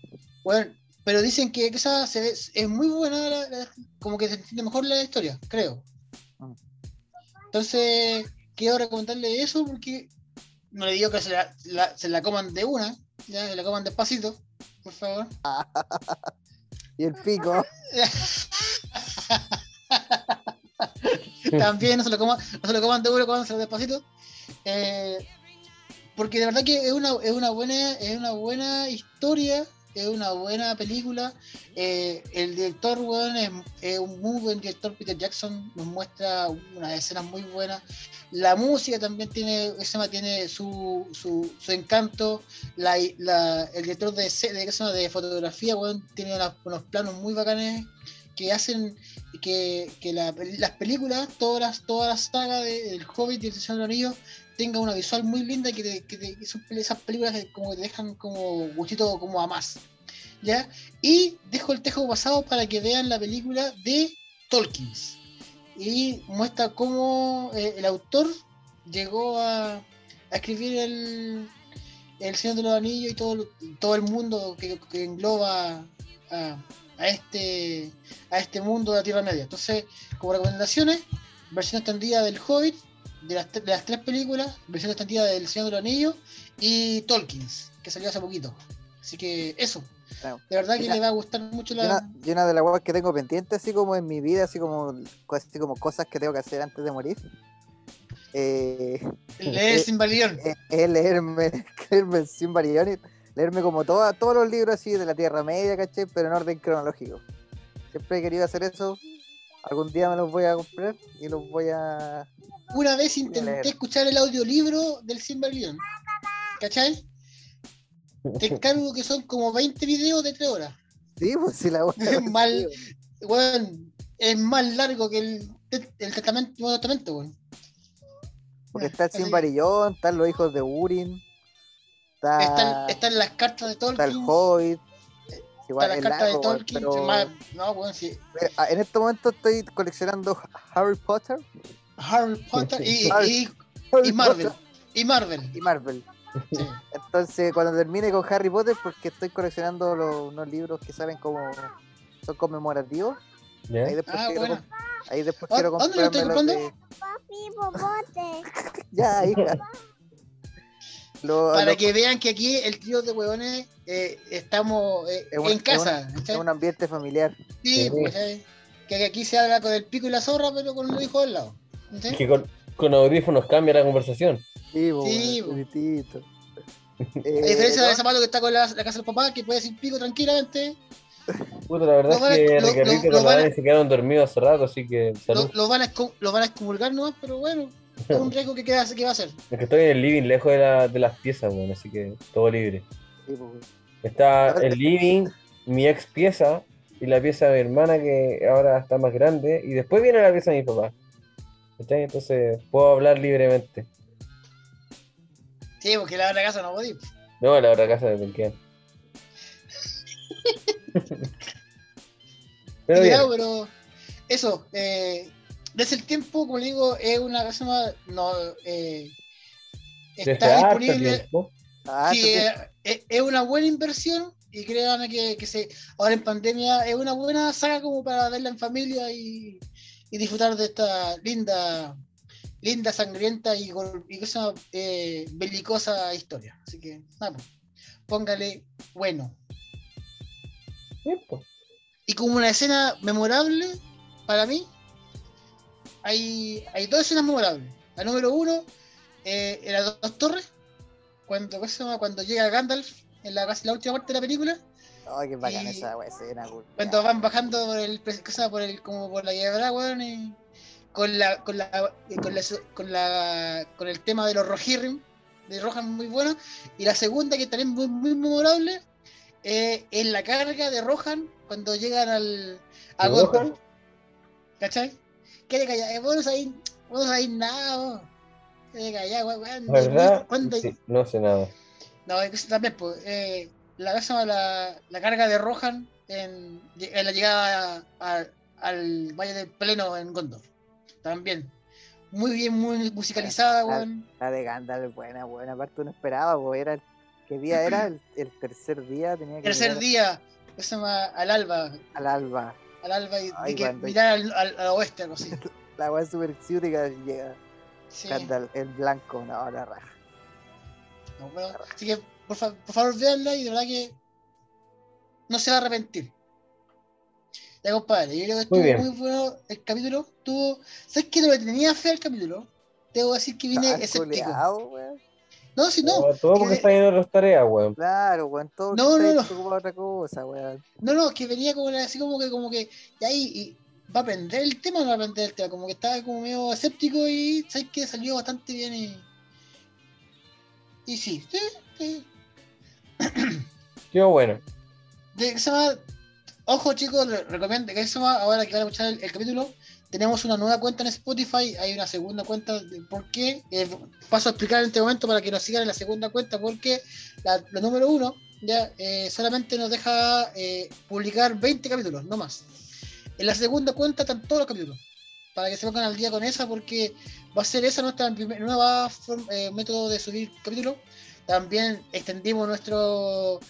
Bueno, pero dicen que esa se ve- es muy buena, la- la- como que se entiende mejor la historia, creo. Mm. Entonces, quiero recomendarle eso porque no le digo que se la, la- se la coman de una, ya, se la coman despacito, por favor. Y el pico, También no se lo coman, no se lo coman de una, cómanselo despacito. Eh, porque de verdad que es una, es una buena, es una buena historia, es una buena película. Eh, el director, weón, es, un muy buen director, Peter Jackson, nos muestra unas escenas muy buenas. La música también tiene, ese tiene su, su, su encanto. La, el director de, de, de fotografía, weón, tiene unos planos muy bacanes que hacen que, que las películas, todas toda la saga de- del Hobbit y el Señor de los Anillos tenga una visual muy linda y que, que esas películas como que te dejan como gustito como a más. ¿Ya? Y dejo el tejo pasado para que vean la película de Tolkien. Y muestra cómo eh, el autor llegó a, escribir el, el Señor de los Anillos y todo, todo el mundo que, que engloba a, a este a este mundo de la Tierra Media. Entonces, como recomendaciones, versión extendida del Hobbit, de las, de las tres películas, versión extendida del Señor de los Anillos y Tolkien, que salió hace poquito. Así que eso, Claro. de verdad que le va a gustar mucho la... y una de las weas que tengo pendiente, así como en mi vida, así como, así como cosas que tengo que hacer antes de morir. Eh, Leer sin Validón. es, es leerme, leerme sin variaciones, leerme como toda- todos los libros así de la Tierra Media, ¿cachai? Pero en orden cronológico. Siempre he querido hacer eso. Algún día me los voy a comprar y los voy a. Una vez intenté escuchar el audiolibro del Silmarillion. ¿Cachai? Te encargo que son como 20 videos de 3 horas. Sí, pues si la wea- Mal. Weón, es más largo que el, el testamento, testamento, weón. Porque está el Varillón, están los hijos de Urin, está, Están, están las cartas de está el Tolkien. Hobbit. Igual Están es las cartas de Tolkien. pero- más- no, weón, sí. Mira, ah, En este momento estoy coleccionando Harry Potter. Harry Potter y, y, Harry y Marvel. Potter Y Marvel. y Marvel. sí. Entonces, cuando termine con Harry Potter, porque estoy coleccionando los, unos libros que salen como. son conmemorativos. Ahí después Ah, quiero, bueno. ahí después ¿Dó- quiero dónde lo estoy comprarme de. Ya, hija. Lo- Para lo- que vean que aquí el trío de huevones eh, estamos eh, es un- en es casa. un- ¿cachai? es un ambiente familiar. Sí, Sí. pues, ¿cachai? que aquí se habla con el pico y la zorra, pero con los hijos al lado. Que con, con audífonos cambia la conversación. Sí, po, Sí, weón, po. es distinto. A Eh, diferencia no, de Zapato que está con la, la casa del papá, que puede decir pico tranquilamente, Puta, la verdad van es que Ricardo y se quedaron dormidos hace rato, así que lo, salud. lo van a, van a excomulgar nomás, pero bueno, es un riesgo que, queda, que va a hacer. Es que estoy en el living lejos de, la- de las piezas, bueno, así que todo libre. sí, weón. Está el living, mi ex pieza y la pieza de mi hermana que ahora está más grande y después viene la pieza de mi papá. ¿Cachai? Entonces puedo hablar libremente. Sí, porque la otra casa no podía. No, la otra casa de Pelquén. Pero pero eso, eh, desde el tiempo, como le digo, es una casa más, no, eh, desde está disponible. Ah, Sí, entonces- eh, es, es una buena inversión y créanme que, que se, ahora en pandemia es una buena saga como para verla en familia y, y disfrutar de esta linda, linda, sangrienta y, y cosa, eh, belicosa historia. Así que, nada, pues, póngale bueno. Pues. Y como una escena memorable, para mí, hay, hay dos escenas memorables. La número uno, eh, en las dos torres, cuando, ¿cómo se llama? cuando llega Gandalf en la, casi la última parte de la película, Ay, qué bacán Y- esa wea, escena, cuando van bajando por el, por el como por la quebrada, weón, y con la, con la, eh, con la, con la, con el tema de los Rohirrim, de Rohan muy bueno, y la segunda que también muy, muy memorable, eh, es la carga de Rohan cuando llegan al, a. ¿Cachai? Quede callado, eh, vos no sabéis, vos no sabéis nada, vos. Callado, weón, weón. ¿Verdad? ¿Cuándo- Sí, no sé nada. no, es que también, pues, eh, la, la, la carga de Rohan en, en la llegada a- a- al Valle del Pleno en Gondor. También. Muy bien, muy musicalizada, La- weón. La de Gandalf es buena, buena. Aparte no esperaba, pues era el- ¿Qué día era? El, el tercer día tenía que Tercer llegar día, que se llama al alba, al alba. Al alba y, Ay, que mirar al, al- al oeste, algo así. La wea es super exótica llega Sí. En blanco, no, la raja. No. Así que, por, fa- por favor, veanla y de verdad que no se va a arrepentir. Ya, compadre, yo creo que estuvo Muy bueno el capítulo. Estuvo... ¿Sabes que no le tenía fe al capítulo? Debo decir que vine escéptico. culeado. No, si no, No, todo porque que- está en otras tareas, weón. Claro, weón, todo No, no, no. otra cosa, weón. no, no, que venía como así como que, como que, y ahí, y va a aprender el tema o no va a aprender el tema, como que estaba como medio escéptico y sabes que salió bastante bien y. Y sí, sí, sí. Qué bueno. De, ¿qué se llama? Ojo chicos, recomiendo que se llama? ahora que van a escuchar el, el capítulo, tenemos una nueva cuenta en Spotify, hay una segunda cuenta, ¿por qué? Eh, paso a explicar en este momento para que nos sigan en la segunda cuenta, porque la número uno ya eh, solamente nos deja eh, publicar 20 capítulos, no más. En la segunda cuenta están todos los capítulos, para que se pongan al día con esa, porque va a ser esa nuestra nueva método de subir capítulos. También extendimos nuestro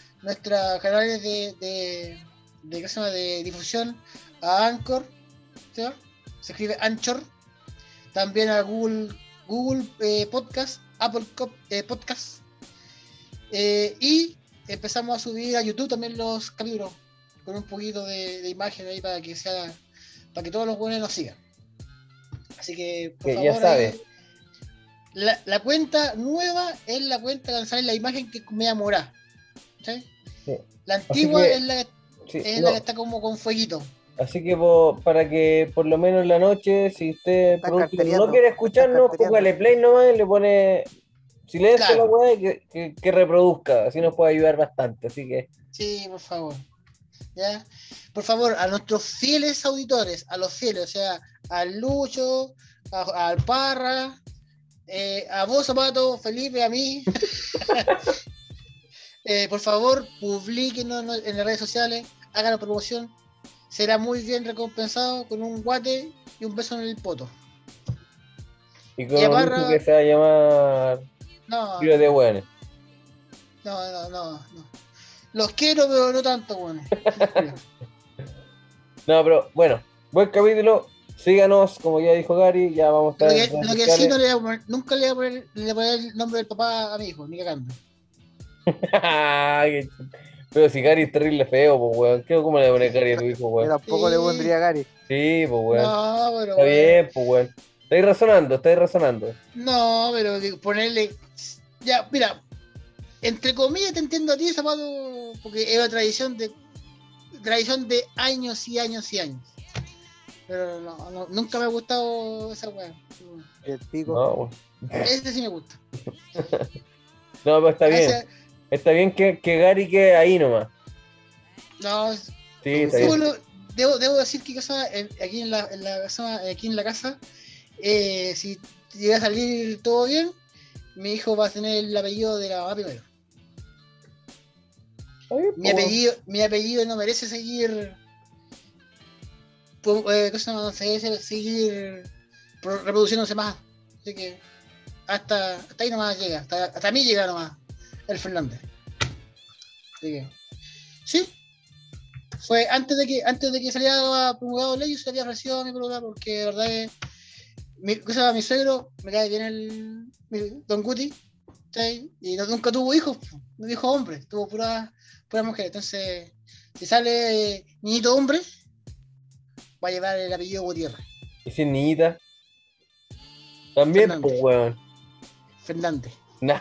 canales de, de, de, de difusión a Anchor, ¿sí? Se escribe Anchor, también a Google, Google eh, Podcast, Apple eh, Podcast, eh, y empezamos a subir a YouTube también los capítulos con un poquito de, de imagen ahí para que sea para que todos los buenos nos sigan. Así que por Que favor, ya sabe. ahí, la, la cuenta nueva es la cuenta que sale la imagen que me amorá. ¿sí? Sí. La antigua que- es, la, Sí, es no, la que está como con fueguito. Así que po- para que por lo menos en la noche, si usted no quiere escucharnos, póngale play nomás y le pone silencio Claro. a la weá y que, que, que reproduzca, así nos puede ayudar bastante. Así que Sí, por favor. ¿Ya? Por favor, a nuestros fieles auditores, a los fieles, o sea, al Lucho, a- al Parra, eh, a vos, Zapato, Felipe, a mí. Eh, por favor, publíquenos no- en las redes sociales, háganos promoción. Será muy bien recompensado con un guate y un beso en el poto. y con Y Barra- que se va a llamar No, Tiro de Buenos. no, no, no, no. Los quiero, pero no tanto, bueno. No, pero bueno, buen capítulo. Síganos, como ya dijo Gary, ya vamos a Lo estar que, lo que sí no le voy a poner, nunca le voy a poner, le voy a poner el nombre del papá a mi hijo, ni cagando. Pero si Gary es terrible feo, pues weón. ¿Qué, ¿Cómo le pone Gary a tu hijo, Yo weón? tampoco le pondría a Gary. Sí, pues weón. No, pero. Está bien, pues weón. Estáis razonando, estáis razonando. No, pero ponerle. Ya, mira. Entre comillas te entiendo a ti, zapato, porque es una tradición de. Tradición de años y años y años. Pero no, no, nunca me ha gustado esa weá. El pico. No, weón. Este sí me gusta. no pero está bien. Ese- Está bien que, que Gary quede ahí nomás. no, Sí, está bien. debo, debo decir que casa, en- aquí, en la, en la casa, aquí en la casa, eh, si llega a salir todo bien, mi hijo va a tener el apellido de la mamá primero. Mi apellido, mi apellido no merece seguir. eh, ¿cómo se llama? No merece seguir pro- reproduciéndose más. Así que hasta, hasta ahí nomás llega, hasta, hasta mí llega nomás el Fernández. Así que, sí. Fue antes de que antes de que saliera promulgado ley, yo se había ofrecido a mi programa porque de verdad que mi, ¿cómo se llama? mi suegro, me cae bien el, mi- Don Guti, y no- nunca tuvo hijos, no dijo hombre, tuvo puras puras mujeres. Entonces, si sale eh, niñito hombre, va a llevar el apellido Gutiérrez. Y niñita. También, Fernández. pues, weón. Fernández.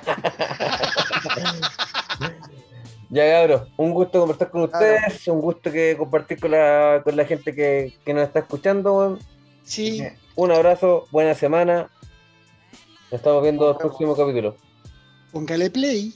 Ya, cabros, un gusto conversar con ustedes, un gusto que compartir con la, con la gente que, que nos está escuchando. Sí, Un abrazo, buena semana. Nos estamos viendo el próximo capítulo. póngale play.